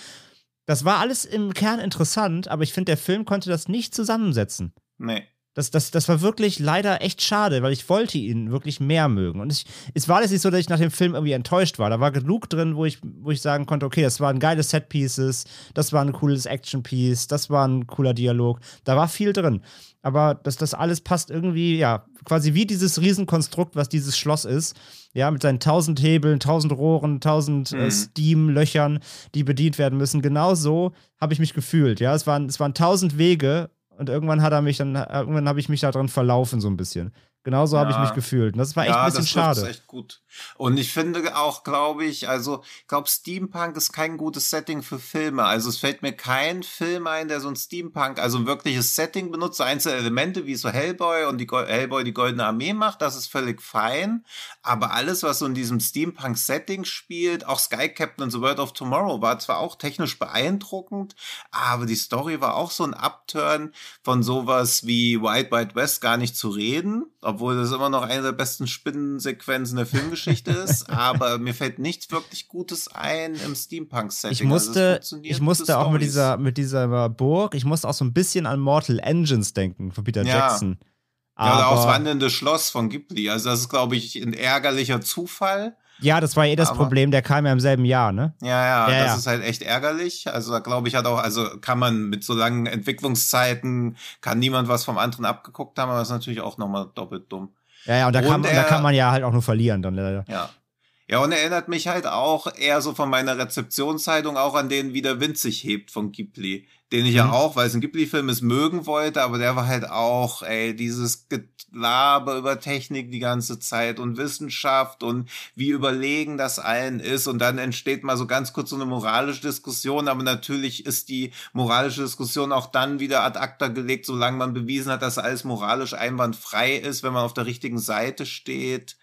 Das war alles im Kern interessant, aber ich finde, der Film konnte das nicht zusammensetzen. Nee. Das, das, das war wirklich leider echt schade, weil ich wollte ihn wirklich mehr mögen. Und ich, es war jetzt nicht so, dass ich nach dem Film irgendwie enttäuscht war. Da war genug drin, wo ich, wo ich sagen konnte, okay, das waren geile Set-Pieces, das war ein cooles Action-Piece, das war ein cooler Dialog. Da war viel drin. Aber das, das alles passt irgendwie, ja, quasi wie dieses Riesenkonstrukt, was dieses Schloss ist. Ja, mit seinen tausend Hebeln, tausend Rohren, tausend äh, Mhm. Steam-Löchern, die bedient werden müssen. Genau so habe ich mich gefühlt. Ja, es waren, es waren tausend Wege und irgendwann hat er mich dann, irgendwann habe ich mich da drin verlaufen, so ein bisschen. Genauso habe ich Ja. mich gefühlt. Und das war echt ja, ein bisschen das schade. echt gut. Und ich finde auch, glaube ich, also, ich glaube, Steampunk ist kein gutes Setting für Filme. Also, es fällt mir kein Film ein, der so ein Steampunk, also ein wirkliches Setting benutzt, so einzelne Elemente, wie so Hellboy und die Go Hellboy die Goldene Armee macht, das ist völlig fein. Aber alles, was so in diesem Steampunk-Setting spielt, auch Sky Captain und The World of Tomorrow war zwar auch technisch beeindruckend, aber die Story war auch so ein Upturn von sowas wie Wild Wild West gar nicht zu reden, obwohl das immer noch eine der besten Spinnensequenzen der Filmgeschichte ist. aber mir fällt nichts wirklich Gutes ein im Steampunk-Setting. Ich musste, Also es funktioniert ich musste auch mit dieser, mit dieser Burg, ich musste auch so ein bisschen an Mortal Engines denken von Peter Ja. Jackson. Ja, oder auch das Aber, wandelnde Schloss von Ghibli. Also das ist, glaube ich, ein ärgerlicher Zufall. Ja, das war eh das Aber- Problem, der kam ja im selben Jahr, ne? Ja, ja, Ja, das ja. ist halt echt ärgerlich. Also da glaube ich hat auch, also kann man mit so langen Entwicklungszeiten, kann niemand was vom anderen abgeguckt haben, aber das ist natürlich auch nochmal doppelt dumm. Ja, ja, und da, Und kann, man- da er- kann man ja halt auch nur verlieren dann leider. Ja. Ja, und erinnert mich halt auch eher so von meiner Rezeptionshaltung auch an den wie der Wind sich hebt von Ghibli. Den ich ja Mhm. auch, weil es ein Ghibli-Film ist, mögen wollte, aber der war halt auch, ey, dieses Gelaber über Technik die ganze Zeit und Wissenschaft und wie überlegen das allen ist und dann entsteht mal so ganz kurz so eine moralische Diskussion, aber natürlich ist die moralische Diskussion auch dann wieder ad acta gelegt, solange man bewiesen hat, dass alles moralisch einwandfrei ist, wenn man auf der richtigen Seite steht.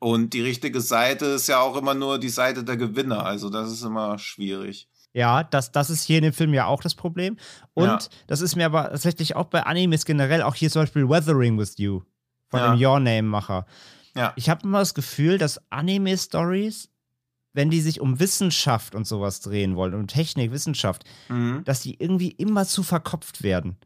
Und die richtige Seite ist ja auch immer nur die Seite der Gewinner. Also das ist immer schwierig. Ja, das, das ist hier in dem Film ja auch das Problem. Und Ja. das ist mir aber tatsächlich auch bei Animes generell, auch hier zum Beispiel Weathering with You von Ja. dem Your Name-Macher. Ja. Ich habe immer das Gefühl, dass Anime-Stories, wenn die sich um Wissenschaft und sowas drehen wollen, um Technik, Wissenschaft, Mhm. dass die irgendwie immer zu verkopft werden.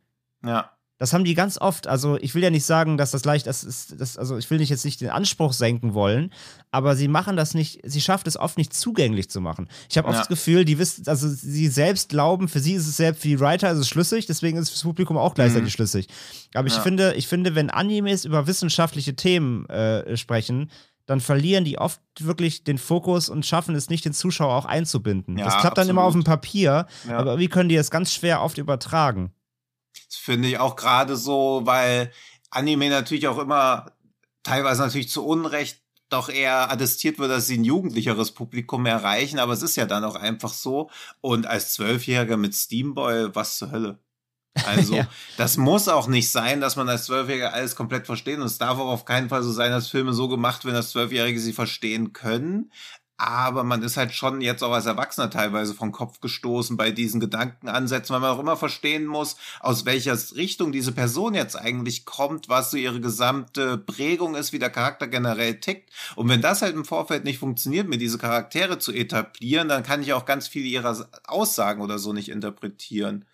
Ja. Das haben die ganz oft. Also, ich will ja nicht sagen, dass das leicht das ist. Das, also, ich will nicht jetzt nicht den Anspruch senken wollen, aber sie machen das nicht, sie schafft es oft nicht zugänglich zu machen. Ich habe oft Ja. das Gefühl, die wissen, also sie selbst glauben, für sie ist es selbst, für die Writer ist es schlüssig, deswegen ist es fürs Publikum auch gleichzeitig Mhm. schlüssig. Aber ich Ja. finde, ich finde, wenn Animes über wissenschaftliche Themen äh, sprechen, dann verlieren die oft wirklich den Fokus und schaffen es nicht, den Zuschauer auch einzubinden. Ja, das klappt dann immer auf dem absolut. Papier, aber wie können die es ganz schwer oft übertragen? Das finde ich auch gerade so, weil Anime natürlich auch immer teilweise natürlich zu Unrecht doch eher attestiert wird, dass sie ein jugendlicheres Publikum erreichen, aber es ist ja dann auch einfach so. Und als Zwölfjähriger mit Steamboy, was zur Hölle? Also, Ja. das muss auch nicht sein, dass man als Zwölfjähriger alles komplett versteht. Und es darf auch auf keinen Fall so sein, dass Filme so gemacht werden, dass Zwölfjährige sie verstehen können. Aber man ist halt schon jetzt auch als Erwachsener teilweise vom Kopf gestoßen bei diesen Gedankenansätzen, weil man auch immer verstehen muss, aus welcher Richtung diese Person jetzt eigentlich kommt, was so ihre gesamte Prägung ist, wie der Charakter generell tickt. Und wenn das halt im Vorfeld nicht funktioniert, mir diese Charaktere zu etablieren, dann kann ich auch ganz viele ihrer Aussagen oder so nicht interpretieren.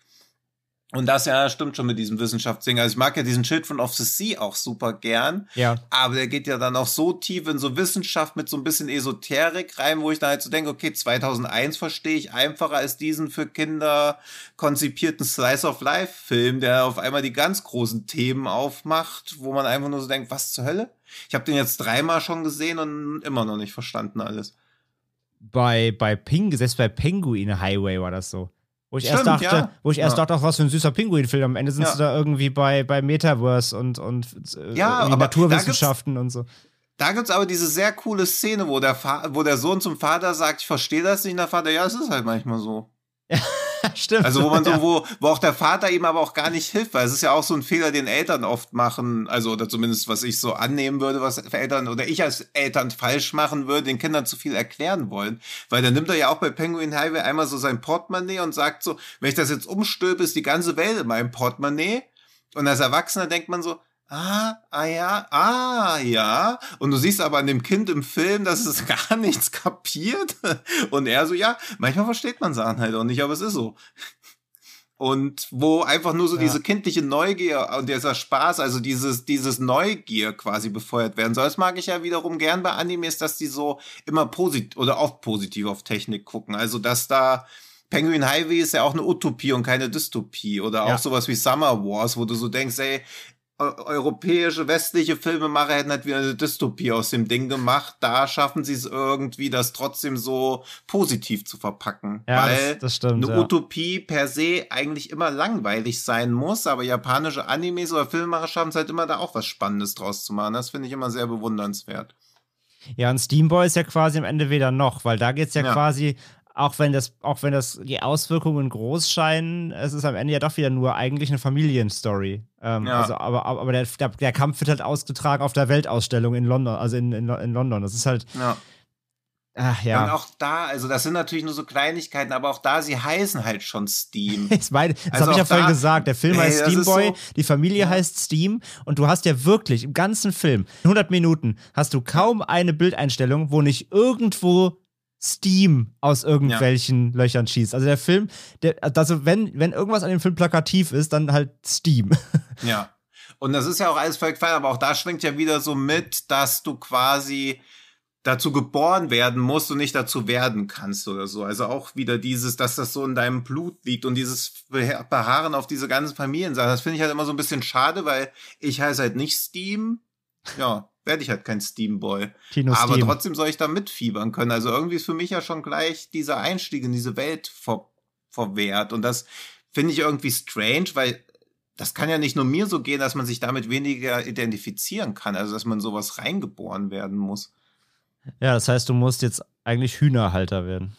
Und das ja stimmt schon mit diesem Wissenschaftsding. Also ich mag ja diesen Children of the Sea auch super gern. Ja. Aber der geht ja dann auch so tief in so Wissenschaft mit so ein bisschen Esoterik rein, wo ich dann halt so denke, okay, 2001 verstehe ich einfacher als diesen für Kinder konzipierten Slice of Life Film, der auf einmal die ganz großen Themen aufmacht, wo man einfach nur so denkt, was zur Hölle? Ich habe den jetzt dreimal schon gesehen und immer noch nicht verstanden alles. bei, bei Ping, selbst bei Penguin Highway war das so. Wo ich Stimmt, erst dachte, ja. wo ich erst ja. dachte, ach, was für ein süßer Pinguin-Film. Am Ende sind ja. sie da irgendwie bei, bei Metaverse und, und äh, ja, Naturwissenschaften und so. Da gibt es aber diese sehr coole Szene, wo der, wo der Sohn zum Vater sagt, ich verstehe das nicht, und der Vater, ja, es ist halt manchmal so. Stimmt. Also wo man so, wo, wo auch der Vater ihm aber auch gar nicht hilft, weil es ist ja auch so ein Fehler, den Eltern oft machen, also oder zumindest was ich so annehmen würde, was Eltern oder ich als Eltern falsch machen würde, den Kindern zu viel erklären wollen. Weil dann nimmt er ja auch bei Penguin Highway einmal so sein Portemonnaie und sagt so, wenn ich das jetzt umstülpe, ist die ganze Welt in meinem Portemonnaie. Und als Erwachsener denkt man so, ah, ah ja, ah ja. Und du siehst aber an dem Kind im Film, dass es gar nichts kapiert. Und er so, ja, manchmal versteht man Sachen halt auch nicht, aber es ist so. Und wo einfach nur so ja. diese kindliche Neugier und dieser Spaß, also dieses, dieses Neugier quasi befeuert werden soll. Das mag ich ja wiederum gern bei Animes, dass die so immer positiv oder oft positiv auf Technik gucken. Also, dass da, Penguin Highway ist ja auch eine Utopie und keine Dystopie. Oder auch ja. sowas wie Summer Wars, wo du so denkst, ey, europäische, westliche Filmemacher hätten halt wieder eine Dystopie aus dem Ding gemacht. Da schaffen sie es irgendwie, das trotzdem so positiv zu verpacken. Ja, weil das, das stimmt, eine ja. Utopie per se eigentlich immer langweilig sein muss, aber japanische Animes oder Filmemacher schaffen es halt immer da auch was Spannendes draus zu machen. Das finde ich immer sehr bewundernswert. Ja, und Steamboy ist ja quasi am Ende wieder noch, weil da geht es ja, ja, quasi auch wenn das, auch wenn das die Auswirkungen groß scheinen, es ist am Ende ja doch wieder nur eigentlich eine Familienstory. Ähm, ja. Also, aber, aber der, der, der, Kampf wird halt ausgetragen auf der Weltausstellung in London, also in, in, in London. Das ist halt. Ja. Ach, ja. Und auch da, also das sind natürlich nur so Kleinigkeiten, aber auch da, sie heißen halt schon Steam. meine, das also habe ich ja vorhin gesagt. Der Film ey, heißt Steamboy, so, die Familie ja. heißt Steam und du hast ja wirklich im ganzen Film, 100 Minuten, hast du kaum eine Bildeinstellung, wo nicht irgendwo Steam aus irgendwelchen ja. Löchern schießt. Also der Film, der, also wenn, wenn irgendwas an dem Film plakativ ist, dann halt Steam. Ja. Und das ist ja auch alles völlig fein, aber auch da schwingt ja wieder so mit, dass du quasi dazu geboren werden musst und nicht dazu werden kannst oder so. Also auch wieder dieses, dass das so in deinem Blut liegt und dieses Beharren auf diese ganzen Familiensachen. Das finde ich halt immer so ein bisschen schade, weil ich heiße halt nicht Steam. Ja, werde ich halt kein Steamboy. Kino Aber Steam. trotzdem soll ich da mitfiebern können. Also irgendwie ist für mich ja schon gleich dieser Einstieg in diese Welt ver verwehrt. Und das finde ich irgendwie strange, weil das kann ja nicht nur mir so gehen, dass man sich damit weniger identifizieren kann. Also dass man sowas reingeboren werden muss. Ja, das heißt, du musst jetzt eigentlich Hühnerhalter werden.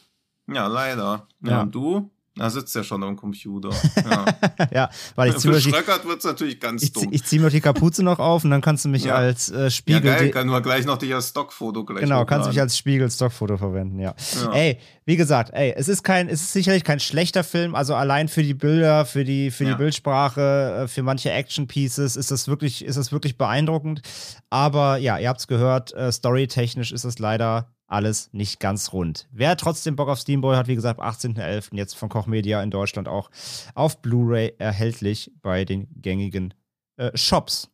Ja, leider. Ja, ja. Und du? Da sitzt ja schon am Computer. Ja, ja weil ich ziehe wird es natürlich ganz ich, dumm. Ich ziehe mir die Kapuze noch auf und dann kannst du mich ja. als äh, Spiegel. Ja, geil, kann nur gleich noch dich als Stockfoto gleich Genau, kannst du mich als Spiegel Stockfoto verwenden, ja. ja. Ey, wie gesagt, ey, es ist kein, es ist sicherlich kein schlechter Film, also allein für die Bilder, für die, für die Bildsprache, äh, für manche Action-Pieces ist das wirklich, ist das wirklich beeindruckend. Aber ja, ihr habt es gehört, äh, storytechnisch ist es leider alles nicht ganz rund. Wer trotzdem Bock auf Steamboy hat, wie gesagt, am 18.11. jetzt von Koch Media in Deutschland auch auf Blu-ray erhältlich bei den gängigen äh, Shops.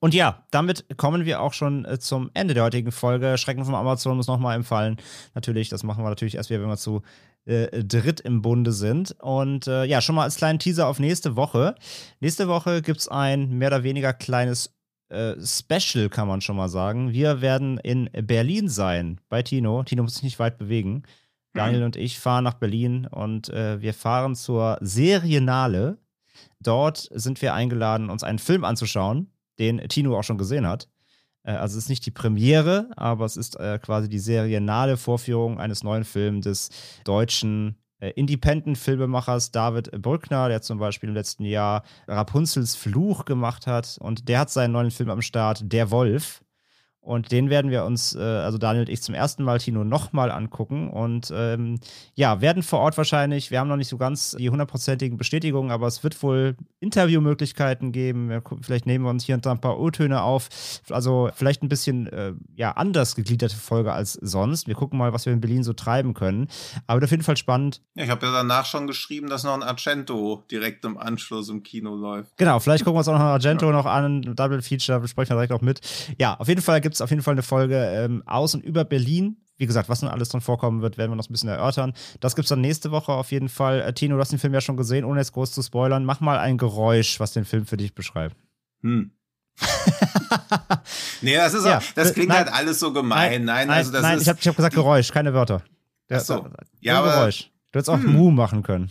Und ja, damit kommen wir auch schon äh, zum Ende der heutigen Folge. Schrecken vom Amazon muss nochmal empfallen. Natürlich, das machen wir natürlich erst wieder, wenn wir zu äh, dritt im Bunde sind. Und äh, ja, schon mal als kleinen Teaser auf nächste Woche. Nächste Woche gibt es ein mehr oder weniger kleines äh, Special, kann man schon mal sagen. Wir werden in Berlin sein bei Tino. Tino muss sich nicht weit bewegen. Daniel mhm. und ich fahren nach Berlin und äh, wir fahren zur Serienale. Dort sind wir eingeladen, uns einen Film anzuschauen, den Tino auch schon gesehen hat. Äh, also es ist nicht die Premiere, aber es ist äh, quasi die serienale Vorführung eines neuen Films des deutschen Independent-Filmemachers David Brückner, der zum Beispiel im letzten Jahr Rapunzels Fluch gemacht hat. Und der hat seinen neuen Film am Start, Der Wolf. Und den werden wir uns, äh, also Daniel und ich, zum ersten Mal Tino nochmal angucken. Und ähm, ja, werden vor Ort wahrscheinlich, wir haben noch nicht so ganz die hundertprozentigen Bestätigungen, aber es wird wohl Interviewmöglichkeiten geben. Wir, vielleicht nehmen wir uns hier und da ein paar O-Töne auf. Also vielleicht ein bisschen äh, ja, anders gegliederte Folge als sonst. Wir gucken mal, was wir in Berlin so treiben können. Aber auf jeden Fall spannend. Ja, ich habe ja danach schon geschrieben, dass noch ein Argento direkt im Anschluss im Kino läuft. Genau, vielleicht gucken wir uns auch noch ein Argento ja. noch an. Double Feature, besprechen wir direkt auch mit. Ja, auf jeden Fall gibt es es auf jeden Fall eine Folge ähm, aus und über Berlin. Wie gesagt, was dann alles drin vorkommen wird, werden wir noch ein bisschen erörtern. Das gibt es dann nächste Woche auf jeden Fall. Äh, Tino, du hast den Film ja schon gesehen, ohne jetzt groß zu spoilern. Mach mal ein Geräusch, was den Film für dich beschreibt. Hm. nee, das ist ja, auch, das klingt nein, halt alles so gemein. Nein, nein, also das nein ist, ich habe hab gesagt Geräusch, keine Wörter. Ach so. Ja, aber, Geräusch. Du hättest auch hm. Mu machen können.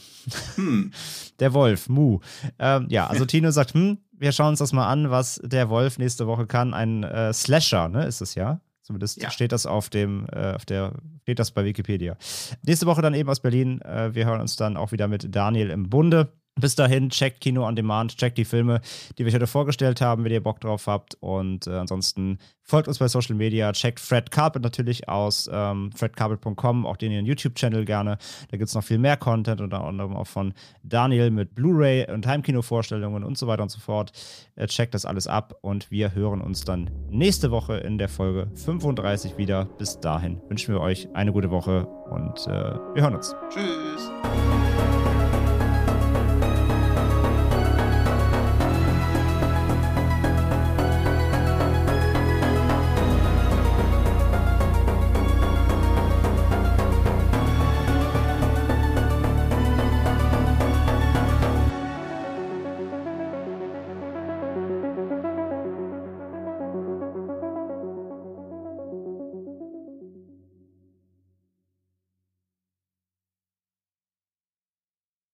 Hm. Der Wolf, Mu. Ähm, ja, also Tino sagt, hm, wir schauen uns das mal an, was der Wolf nächste Woche kann. Ein äh, Slasher, ne, ist es ja? Zumindest ja. steht das auf dem, äh, auf der, steht das bei Wikipedia. Nächste Woche dann eben aus Berlin. Äh, wir hören uns dann auch wieder mit Daniel im Bunde. Bis dahin, checkt Kino on Demand, checkt die Filme, die wir heute vorgestellt haben, wenn ihr Bock drauf habt. Und äh, ansonsten folgt uns bei Social Media, checkt Fred Carpet natürlich aus, ähm, fredcarpet.com, auch den ihren YouTube-Channel gerne. Da gibt es noch viel mehr Content, unter anderem auch von Daniel mit Blu-ray und Heimkino-Vorstellungen und so weiter und so fort. Äh, checkt das alles ab und wir hören uns dann nächste Woche in der Folge 35 wieder. Bis dahin wünschen wir euch eine gute Woche und äh, wir hören uns. Tschüss.